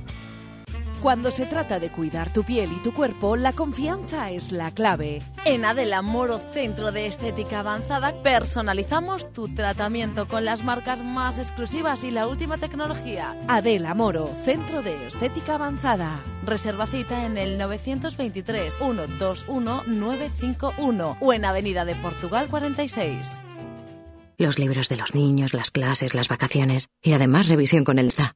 Cuando se trata de cuidar tu piel y tu cuerpo, la confianza es la clave.
En Adela Moro Centro de Estética Avanzada personalizamos tu tratamiento con las marcas más exclusivas y la última tecnología.
Adela Moro, Centro de Estética Avanzada.
Reserva cita en el 923 121 951 o en Avenida de Portugal 46.
Los libros de los niños, las clases, las vacaciones y además revisión con el SA.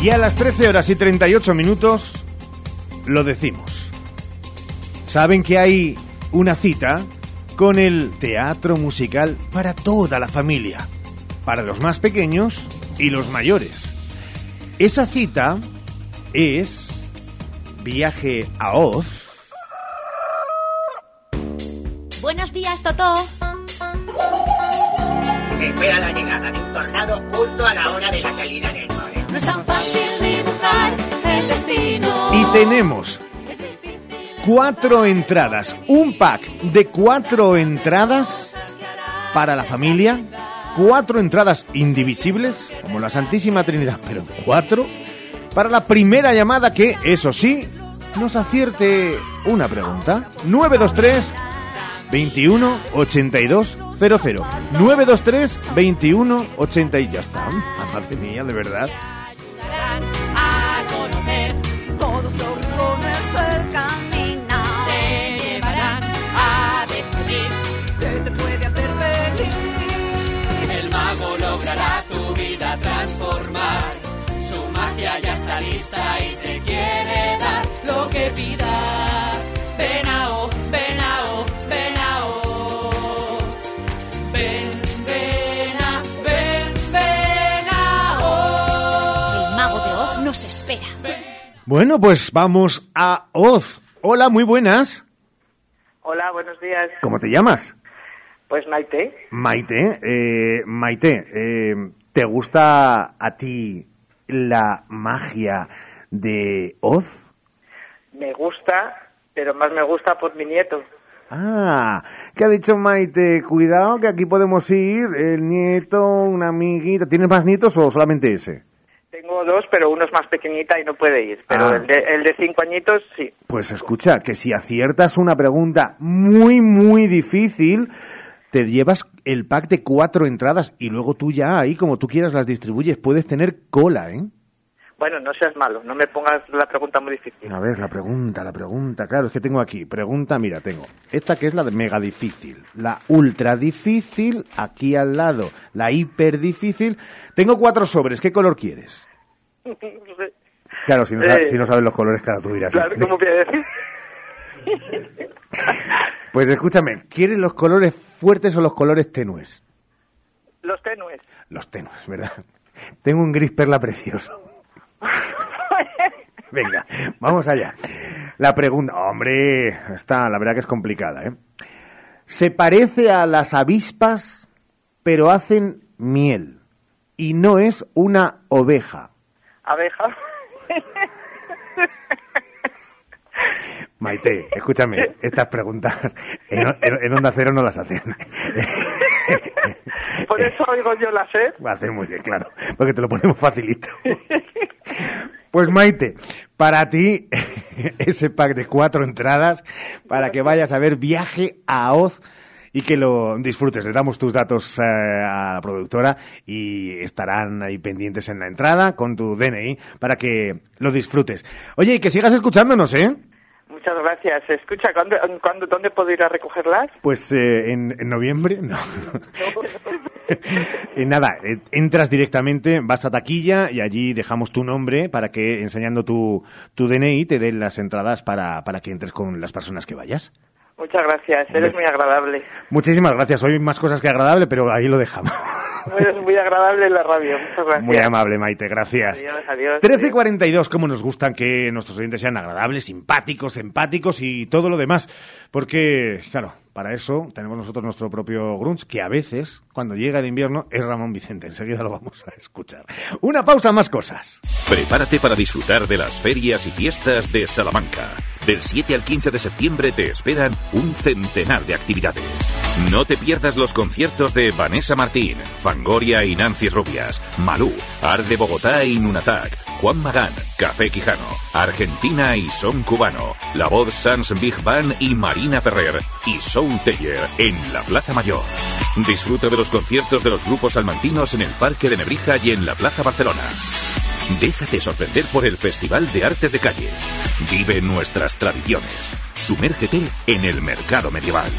Y a las 13 horas y 38 minutos lo decimos. Saben que hay una cita con el teatro musical para toda la familia, para los más pequeños y los mayores. Esa cita es Viaje a Oz.
Buenos días, Totó.
Se espera la llegada de un tornado justo a la hora
tenemos cuatro entradas, un pack de cuatro entradas para la familia, cuatro entradas indivisibles, como la Santísima Trinidad, pero cuatro, para la primera llamada que, eso sí, nos acierte una pregunta. 923 21 82 00 923 21 80 y ya está. Madre mía, de verdad.
Lista y te quiere dar lo que pidas. Ven a Oz, ven a Oz, ven a Oz. Ven, ven a, ven, ven a Oz. El mago de Oz nos espera.
Bueno, pues vamos a Oz. Hola, muy buenas.
Hola, buenos días.
¿Cómo te llamas?
Pues Maite.
Maite. Eh, Maite, eh, ¿te gusta a ti la magia de Oz?
Me gusta, pero más me gusta por mi nieto.
Ah, ¿qué ha dicho Maite? Cuidado que aquí podemos ir, el nieto, una amiguita. ¿Tienes más nietos o solamente ese?
Tengo dos, pero uno es más pequeñita y no puede ir. Pero
Ah.
el, de, el de cinco añitos, sí.
Pues escucha, que si aciertas una pregunta muy, muy difícil, te llevas el pack de cuatro entradas y luego tú ya ahí, como tú quieras, las distribuyes. Puedes tener cola, ¿eh?
Bueno, no seas malo, no me pongas la pregunta muy difícil.
A ver, la pregunta, la pregunta. Claro, es que tengo aquí. Pregunta, mira, tengo. Esta que es la de mega difícil. La ultra difícil, aquí al lado. La hiper difícil. Tengo cuatro sobres. ¿Qué color quieres? [LAUGHS] Claro, si no,
Eh,
si no sabes los colores, claro, tú dirás.
Claro, ¿cómo voy a decir? [LAUGHS] [LAUGHS]
Pues escúchame, ¿quieres los colores fuertes o los colores tenues?
Los tenues.
Los tenues, ¿verdad? Tengo un gris perla precioso. [LAUGHS] Venga, vamos allá. La pregunta, hombre, está, la verdad que es complicada, ¿eh? Se parece a las avispas, pero hacen miel. Y no es una oveja.
Abeja. [LAUGHS]
Maite, escúchame, estas preguntas en, en- en Onda Cero no las hacen.
Por eso oigo yo la sed.
Va a hacer muy bien, claro, porque te lo ponemos facilito. Pues Maite, para ti ese pack de cuatro entradas para que vayas a ver Viaje a Oz y que lo disfrutes. Le damos tus datos eh, a la productora y estarán ahí pendientes en la entrada con tu DNI para que lo disfrutes. Oye, y que sigas escuchándonos, ¿eh?
Muchas gracias. Escucha, ¿cuándo, cuándo, ¿dónde puedo ir a recogerlas?
Pues eh, en, en noviembre, no. Y [LAUGHS] nada, eh, entras directamente, vas a taquilla y allí dejamos tu nombre para que, enseñando tu, tu DNI, te den las entradas para, para que entres con las personas que vayas.
Muchas gracias, eres muy agradable.
Muchísimas gracias. Hoy más cosas que agradable, pero ahí lo dejamos. [LAUGHS]
Muy agradable la radio. Muchas gracias.
Muy amable, Maite. Gracias.
Adiós, adiós.
13 y 42, cómo nos gustan que nuestros oyentes sean agradables, simpáticos, empáticos y todo lo demás. Porque, claro, para eso tenemos nosotros nuestro propio grunge, que a veces, cuando llega el invierno, es Ramón Vicente. Enseguida lo vamos a escuchar. Una pausa, más cosas.
Prepárate para disfrutar de las ferias y fiestas de Salamanca. Del 7 al 15 de septiembre te esperan un centenar de actividades. No te pierdas los conciertos de Vanessa Martín, Fangoria y Nancy Rubias, Malú, Ar de Bogotá y Nunatak, Juan Magán, Café Quijano, Argentina y Son Cubano, La Voz Sans Big Band y Marina Ferrer y Sound Teller en la Plaza Mayor. Disfruta de los conciertos de los grupos salmantinos en el Parque de Nebrija y en la Plaza Barcelona. Déjate sorprender por el Festival de Artes de Calle. Vive nuestras tradiciones. Sumérgete en el mercado medieval.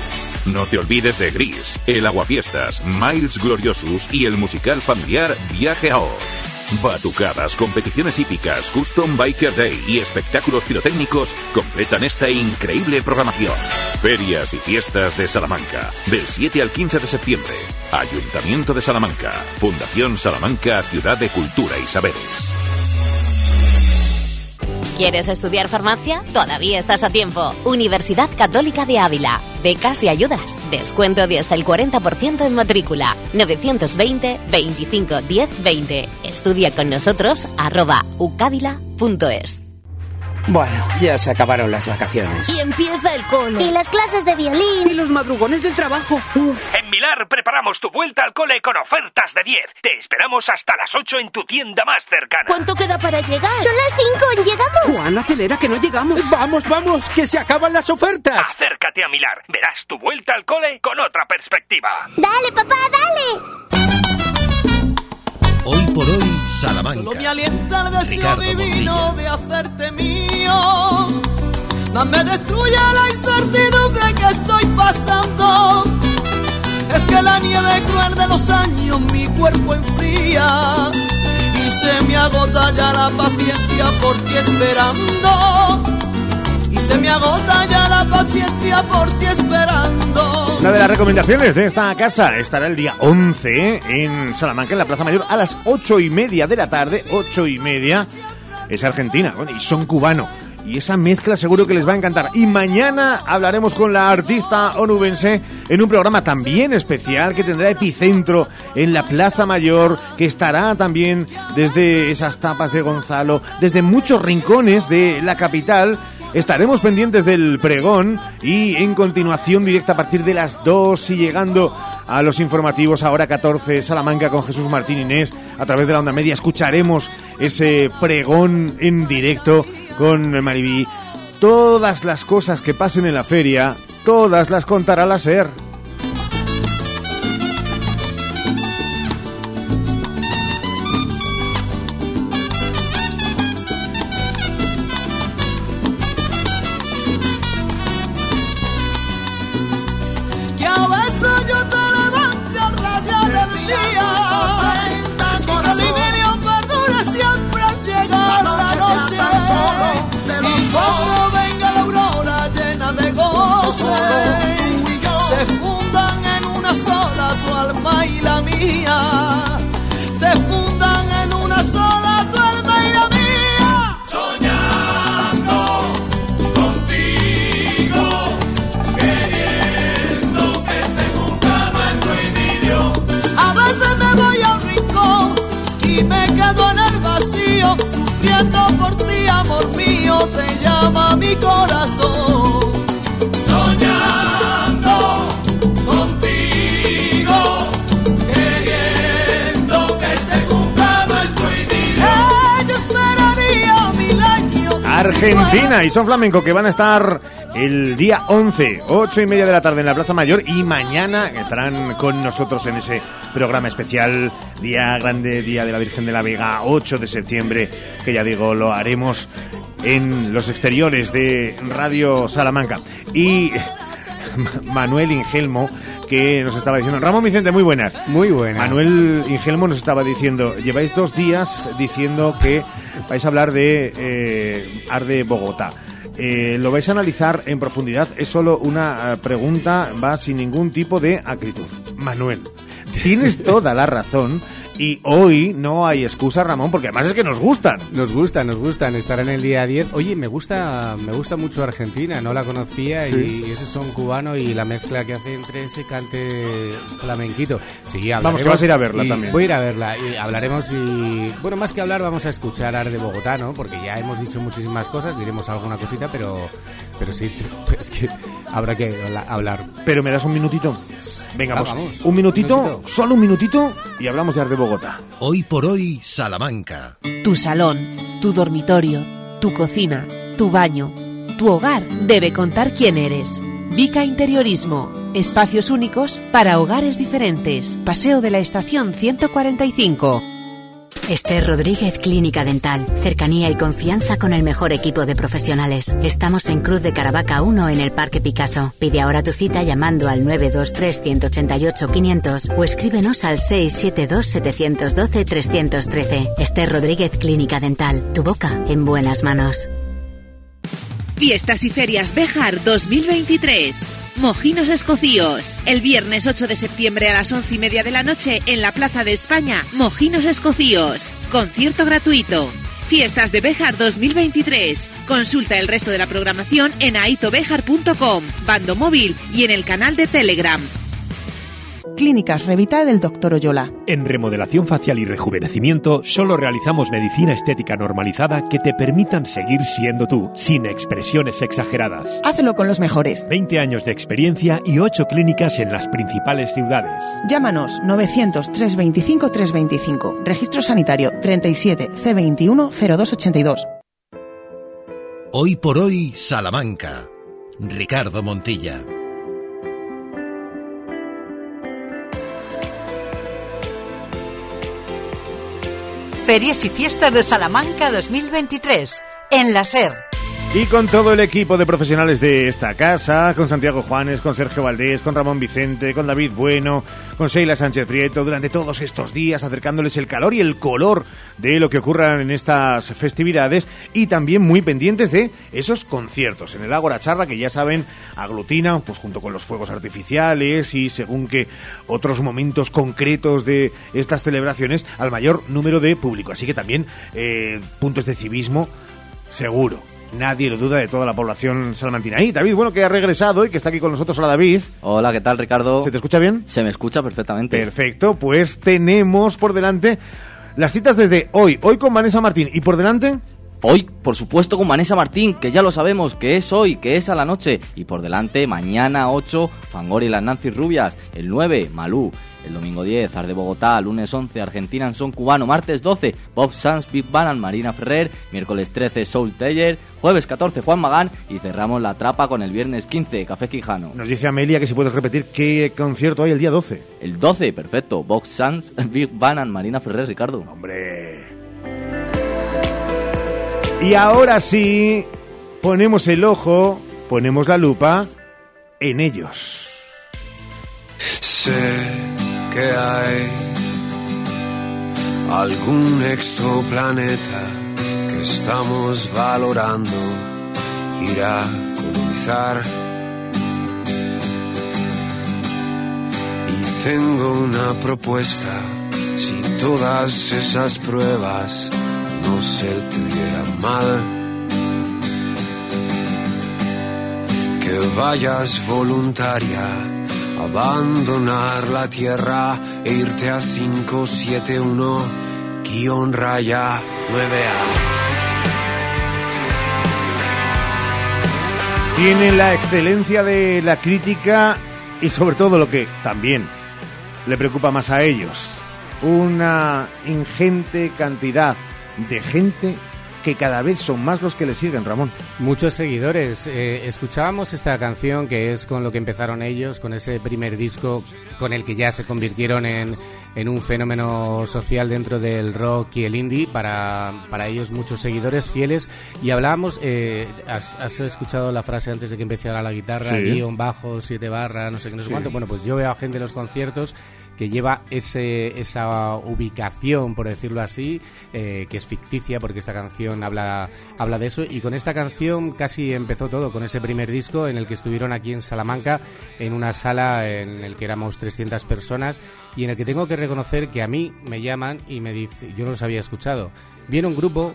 No te olvides de Gris, el Aguafiestas, Miles Gloriosus y el musical familiar Viaje a Oz. Batucadas, competiciones hípicas, Custom Biker Day y espectáculos pirotécnicos completan esta increíble programación. Ferias y fiestas de Salamanca, del 7 al 15 de septiembre. Ayuntamiento de Salamanca, Fundación Salamanca, Ciudad de Cultura y Saberes.
¿Quieres estudiar farmacia? Todavía estás a tiempo. Universidad Católica de Ávila. Becas y ayudas. Descuento de hasta el 40% en matrícula. 920 25 10 20. Estudia con nosotros arroba.
Bueno, ya se acabaron las vacaciones.
Y empieza el cole.
Y las clases de violín.
Y los madrugones del trabajo. Uf.
En Milar preparamos tu vuelta al cole con ofertas de 10. Te esperamos hasta las 8 en tu tienda más cercana.
¿Cuánto queda para llegar?
Son las 5, ¿llegamos?
Juan, acelera que no llegamos. Vamos, vamos, que se acaban las ofertas.
Acércate a Milar. Verás tu vuelta al cole con otra perspectiva.
Dale, papá, dale.
Hoy por hoy, Salamanca.
Solo me alienta el deseo
Ricardo
divino de hacerte mío. Más me destruye la incertidumbre que estoy pasando. Es que la nieve cruel de los años mi cuerpo enfría. Y se me agota ya la paciencia por ti esperando. Se me agota ya la paciencia por ti esperando.
Una de las recomendaciones de esta casa estará el día 11 en Salamanca, en la Plaza Mayor, a las ocho y media de la tarde. Ocho y media. Es Argentina, bueno, y son cubano. Y esa mezcla seguro que les va a encantar. Y mañana hablaremos con la artista onubense en un programa también especial que tendrá epicentro en la Plaza Mayor, que estará también desde esas tapas de Gonzalo, desde muchos rincones de la capital estaremos pendientes del pregón y en continuación directa a partir de las 2 y llegando a los informativos ahora 14 Salamanca con Jesús Martín Inés a través de la onda media escucharemos ese pregón en directo con Maribí. Todas las cosas que pasen en la feria, todas las contará la SER. Argentina y Son Flamenco que van a estar el día 11, 8 y media de la tarde en la Plaza Mayor y mañana estarán con nosotros en ese programa especial, Día Grande, Día de la Virgen de la Vega, 8 de septiembre, que ya digo, lo haremos en los exteriores de Radio Salamanca. Y [LAUGHS] Manuel Ingelmo que nos estaba diciendo, Ramón Vicente, muy buenas.
Muy buenas.
Manuel Ingelmo nos estaba diciendo, lleváis dos días diciendo que vais a hablar de eh, Arde Bogotá. Eh, lo vais a analizar en profundidad. Es solo una eh, pregunta, va sin ningún tipo de acritud. Manuel, tienes toda la razón. Y hoy no hay excusa, Ramón, porque además es que nos gustan.
Nos gustan, nos gustan. Estar en el día 10. Oye, me gusta me gusta mucho Argentina, no la conocía
Sí.
y ese son cubano y la mezcla que hace entre ese cante flamenquito. Sí,
Vamos, que vas a ir a verla también.
Voy a ir a verla y hablaremos y... Bueno, más que hablar vamos a escuchar Ar de Bogotá, ¿no? Porque ya hemos dicho muchísimas cosas, diremos alguna cosita, pero, pero sí, [LAUGHS] es que habrá que habla- hablar.
Pero me das un minutito. Venga,
Ah,
vamos.
vamos.
Un minutito,
Un minutito.
solo un minutito, y hablamos de Arde Bogotá.
Hoy por hoy, Salamanca.
Tu salón, tu dormitorio, tu cocina, tu baño, tu hogar debe contar quién eres. Vica Interiorismo. Espacios únicos para hogares diferentes. Paseo de la Estación 145.
Esther Rodríguez Clínica Dental. Cercanía y confianza con el mejor equipo de profesionales. Estamos en Cruz de Caravaca 1 en el Parque Picasso. Pide ahora tu cita llamando al 923-188-500 o escríbenos al 672-712-313. Esther Rodríguez Clínica Dental. Tu boca en buenas manos.
Fiestas y Ferias Bejar 2023. Mojinos Escocíos. El viernes 8 de septiembre a las 11 y media de la noche en la Plaza de España, Mojinos Escocíos. Concierto gratuito. Fiestas de Bejar 2023. Consulta el resto de la programación en aitobejar.com, bando móvil y en el canal de Telegram.
Clínicas Revita del Dr. Oyola.
En remodelación facial y rejuvenecimiento solo realizamos medicina estética normalizada que te permitan seguir siendo tú, sin expresiones exageradas.
Hácelo con los mejores.
20 años de experiencia y 8 clínicas en las principales ciudades.
Llámanos 900-325-325. Registro sanitario 37 C21 0282.
Hoy por hoy, Salamanca. Ricardo Montilla.
Ferias y Fiestas de Salamanca 2023 en la SER.
Y con todo el equipo de profesionales de esta casa, con Santiago Juanes, con Sergio Valdés, con Ramón Vicente, con David Bueno, con Sheila Sánchez Prieto, durante todos estos días acercándoles el calor y el color de lo que ocurra en estas festividades y también muy pendientes de esos conciertos en el Ágora Charra que ya saben aglutina pues junto con los fuegos artificiales y según que otros momentos concretos de estas celebraciones al mayor número de público. Así que también eh, puntos de civismo seguro. Nadie lo duda de toda la población salmantina. Y David, bueno, que ha regresado y que está aquí con nosotros. Hola, David.
Hola, ¿qué tal, Ricardo?
¿Se te escucha bien?
Se me escucha perfectamente.
Perfecto, pues tenemos por delante las citas desde hoy. Hoy con Vanessa Martín. ¿Y por delante?
Hoy, por supuesto, con Vanessa Martín, que ya lo sabemos, que es hoy, que es a la noche. Y por delante, mañana 8, Fangor y las Nancy Rubias. El 9, Malú. El domingo 10, Ar de Bogotá. Lunes 11, Argentina en son cubano. Martes 12, Bob Sanz, Big Banan, Marina Ferrer. Miércoles 13, Soul Taylor. Jueves 14, Juan Magán. Y cerramos la trapa con el viernes 15, Café Quijano.
Nos dice Amelia que si puedes repetir qué concierto hay el día 12.
El 12, perfecto. Bob Sanz, [LAUGHS] Big Banan, Marina Ferrer, Ricardo.
Hombre. Y ahora sí, ponemos el ojo, ponemos la lupa en ellos.
Que hay algún exoplaneta que estamos valorando ir a colonizar. Y tengo una propuesta, si todas esas pruebas no se te dieran mal. Que vayas voluntaria abandonar la tierra e irte a 571 guion raya 9A.
Tiene la excelencia de la crítica y sobre todo lo que también le preocupa más a ellos, una ingente cantidad de gente que cada vez son más los que le siguen, Ramón.
Muchos seguidores. Eh, escuchábamos esta canción que es con lo que empezaron ellos, con ese primer disco con el que ya se convirtieron en, en un fenómeno social dentro del rock y el indie. Para, para ellos muchos seguidores fieles. Y hablábamos, eh, has, has escuchado la frase antes de que empezara la guitarra,
Sí.
guion bajo, siete barras, no sé qué, no sé
Sí.
cuánto. Bueno, pues yo veo a gente en los conciertos que lleva ese, esa ubicación, por decirlo así, eh, que es ficticia, porque esta canción habla, habla de eso. Y con esta canción casi empezó todo, con ese primer disco en el que estuvieron aquí en Salamanca, en una sala en el que éramos 300 personas, y en el que tengo que reconocer que a mí me llaman y me dicen, yo no los había escuchado. Viene un grupo,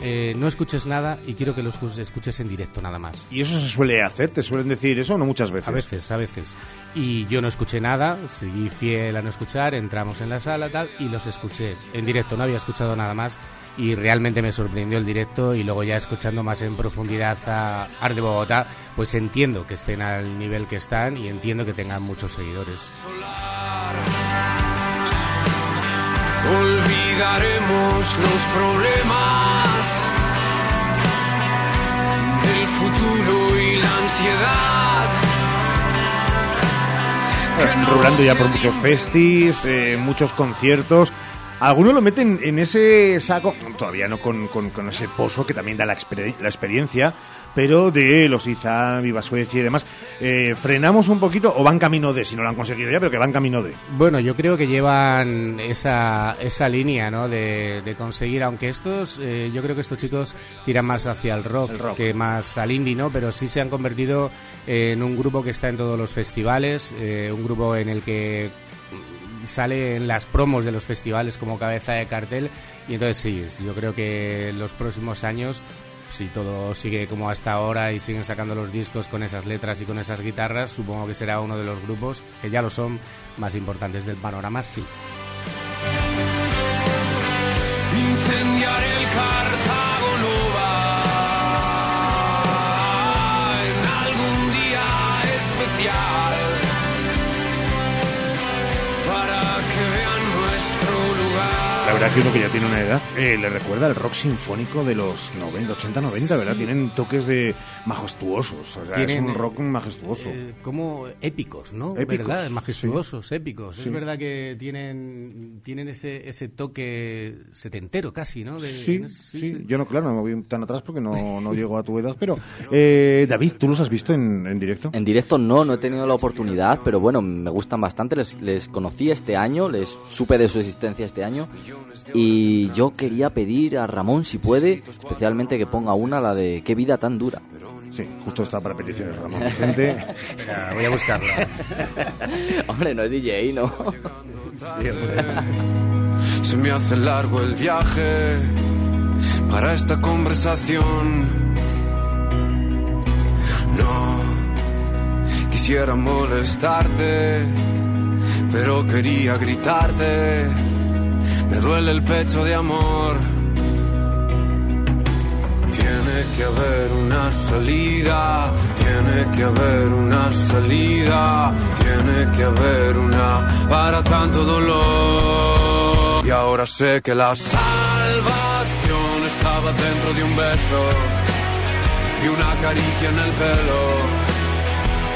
eh, no escuches nada y quiero que los escuches en directo nada más.
¿Y eso se suele hacer? ¿Te suelen decir eso? No muchas veces.
A veces, a veces. Y yo no escuché nada, seguí fiel a no escuchar, entramos en la sala tal y los escuché en directo, no había escuchado nada más y realmente me sorprendió el directo y luego ya escuchando más en profundidad a Art Bogotá, pues entiendo que estén al nivel que están y entiendo que tengan muchos seguidores.
Olvidaremos los problemas del futuro y la ansiedad.
Rulando ya por muchos festis, eh, muchos conciertos. Algunos lo meten en ese saco, todavía no con, con- con ese pozo que también da la, la experiencia, pero de los Izan, Viva Suecia y demás. Eh, frenamos un poquito, o van camino de, si no lo han conseguido ya, pero que van camino de.
Bueno, yo creo que llevan esa, esa línea, ¿no? De, de conseguir, aunque estos, eh, yo creo que estos chicos tiran más hacia el rock, que más al indie, ¿no? Pero sí se han convertido en un grupo que está en todos los festivales, eh, un grupo en el que sale en las promos de los festivales como cabeza de cartel y entonces sí, yo creo que en los próximos años si todo sigue como hasta ahora y siguen sacando los discos con esas letras y con esas guitarras, supongo que será uno de los grupos que ya lo son más importantes del panorama, sí.
Verdad que uno que ya tiene una edad eh, le recuerda el rock sinfónico de los 90, 80, 90, ¿verdad?
Sí.
Tienen toques de majestuosos, o sea,
Tienen,
es un rock majestuoso.
eh, como épicos, ¿no?
Épicos,
¿Verdad? Majestuosos, épicos.
Sí.
Es verdad que tienen, tienen ese, ese toque setentero casi, ¿no? De-
Sí, sí, yo no, claro, no me voy tan atrás porque no, no [LAUGHS] llego a tu edad, pero eh, David, ¿tú los has visto en, en directo?
En directo no, no he tenido la oportunidad, pero bueno, me gustan bastante. Les, les conocí este año, les supe de su existencia este año. Y yo quería pedir a Ramón, si puede, especialmente que ponga una, la de Qué vida tan dura.
Sí, justo está para peticiones, Ramón Vicente.
Ya, [LAUGHS] voy a buscarla. [LAUGHS]
hombre, no es DJ, ¿no?
Se me hace largo el viaje para esta conversación. No quisiera molestarte, pero quería gritarte. Me duele el pecho de amor. que haber una salida, tiene que haber una salida, tiene que haber una para tanto dolor. Y ahora sé que la salvación estaba dentro de un beso y una caricia en el pelo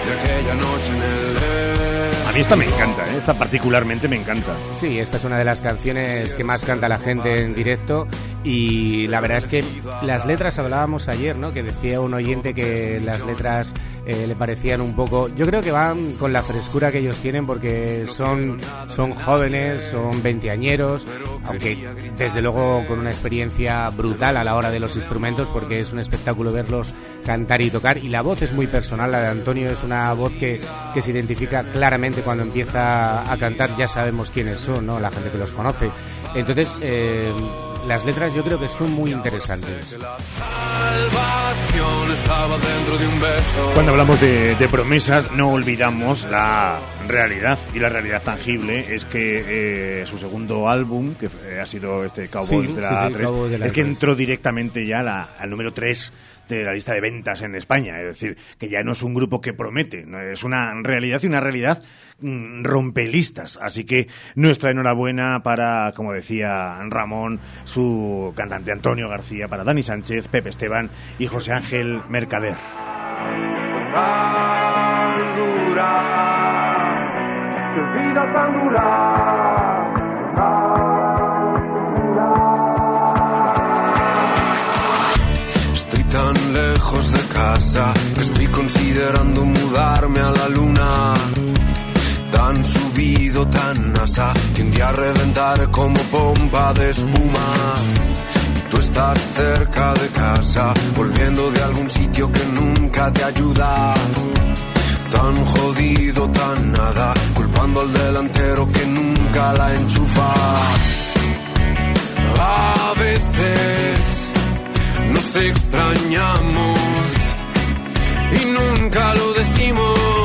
de aquella noche en el
A mí esta me encanta, ¿eh? esta particularmente me encanta.
Sí, esta es una de las canciones que más canta la gente en directo y la verdad es que las letras hablábamos ayer, ¿no? Que decía un oyente que las letras eh, le parecían un poco, yo creo que van con la frescura que ellos tienen porque son son jóvenes, son veinteañeros, aunque desde luego con una experiencia brutal a la hora de los instrumentos porque es un espectáculo verlos cantar y tocar y la voz es muy personal, la de Antonio es una voz que, que se identifica claramente cuando empieza a cantar, ya sabemos quiénes son, ¿no? La gente que los conoce. Entonces, eh, las letras yo creo que son muy interesantes.
Cuando hablamos de, de promesas, no olvidamos la realidad. Y la realidad tangible es que eh, su segundo álbum, que eh, ha sido este Cowboys
Sí,
de la
sí, sí,
A3,
Cowboys de la
es que
A3.
entró directamente ya la- al número 3 de la lista de ventas en España. Es decir, que ya no es un grupo que promete, no, es una realidad y una realidad rompelistas. Así que nuestra enhorabuena para, como decía Ramón, su cantante Antonio García, para Dani Sánchez, Pepe Esteban y José Ángel Mercader.
Estoy tan lejos de casa estoy considerando mudarme a la luna. Tan subido, tan asa, que un día reventar como pompa de espuma. Tú estás cerca de casa, volviendo de algún sitio que nunca te ayuda. Tan jodido, tan nada, culpando al delantero que nunca la enchufa. A veces nos extrañamos y nunca lo decimos,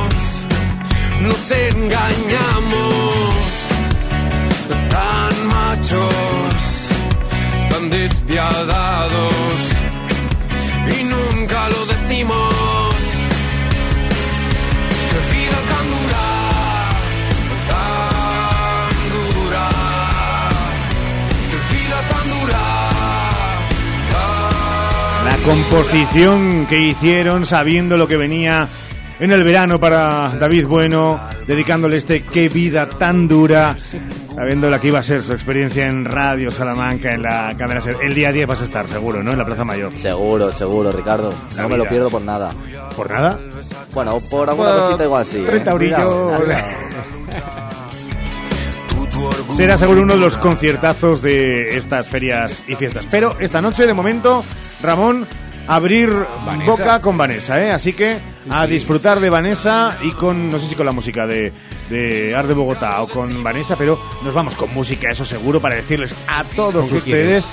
nos engañamos, tan machos, tan despiadados y nunca lo decimos. Qué vida tan dura, tan dura, qué vida tan dura.
La composición que hicieron sabiendo lo que venía en el verano para David Bueno, dedicándole este Qué vida tan dura, sabiendo la que iba a ser su experiencia en Radio Salamanca, en la cadena Ser. El día a día vas a estar, seguro, ¿no? En la Plaza Mayor.
Seguro, seguro, Ricardo.
La
no me lo
vida.
pierdo por nada.
¿Por nada?
Bueno, por alguna
Por
cosita igual sí. ¿eh?
30 eurillos. [LAUGHS]
Cuidado, cuidado.
Será seguro uno de los conciertazos de estas ferias y fiestas. Pero esta noche, de momento, Ramón, abrir
Vanessa.
boca con Vanessa, ¿eh? Así que a
sí.
disfrutar de Vanessa y con, no sé si con la música de, de Ar de Bogotá o con Vanessa, pero nos vamos con música, eso seguro, para decirles a todos
¿Con qué
ustedes...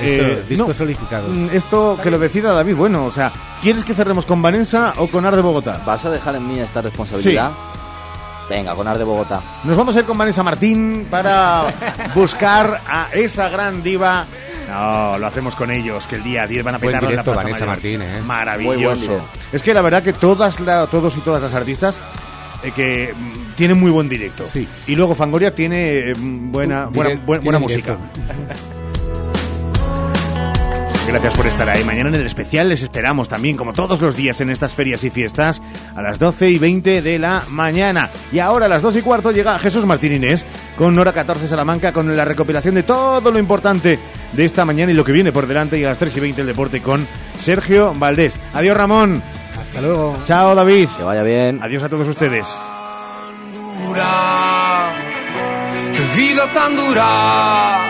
Esto,
no,
solicitados.
mm, Esto que lo decida David, bueno, o sea, ¿quieres que cerremos con Vanessa o con Ar de Bogotá?
¿Vas a dejar en mí esta responsabilidad? Venga, con Ar de Bogotá.
Nos vamos a ir con Vanessa Martín para [LAUGHS] buscar a esa gran diva. No, lo hacemos con ellos, que el día 10 van a en la
directo,
Plaza
Vanessa
Mayor.
Martín, ¿eh?
Maravilloso. Es que la verdad que todas la- todos y todas las artistas eh, que mm, tienen muy buen directo. Y luego Fangoria tiene eh, buena,
Un
buena,
direct-
buena, buena
tiene
música. [LAUGHS] Gracias por estar ahí. Mañana en el especial les esperamos también, como todos los días en estas ferias y fiestas, a las 12 y 20 de la mañana. Y ahora a las 2 y cuarto llega Jesús Martín Inés con Hora 14 Salamanca con la recopilación de todo lo importante de esta mañana y lo que viene por delante. Y a las 3 y 20 el deporte con Sergio Valdés. Adiós Ramón.
Hasta luego.
Chao David.
Que vaya bien.
Adiós a todos ustedes.
dura, qué vida tan dura,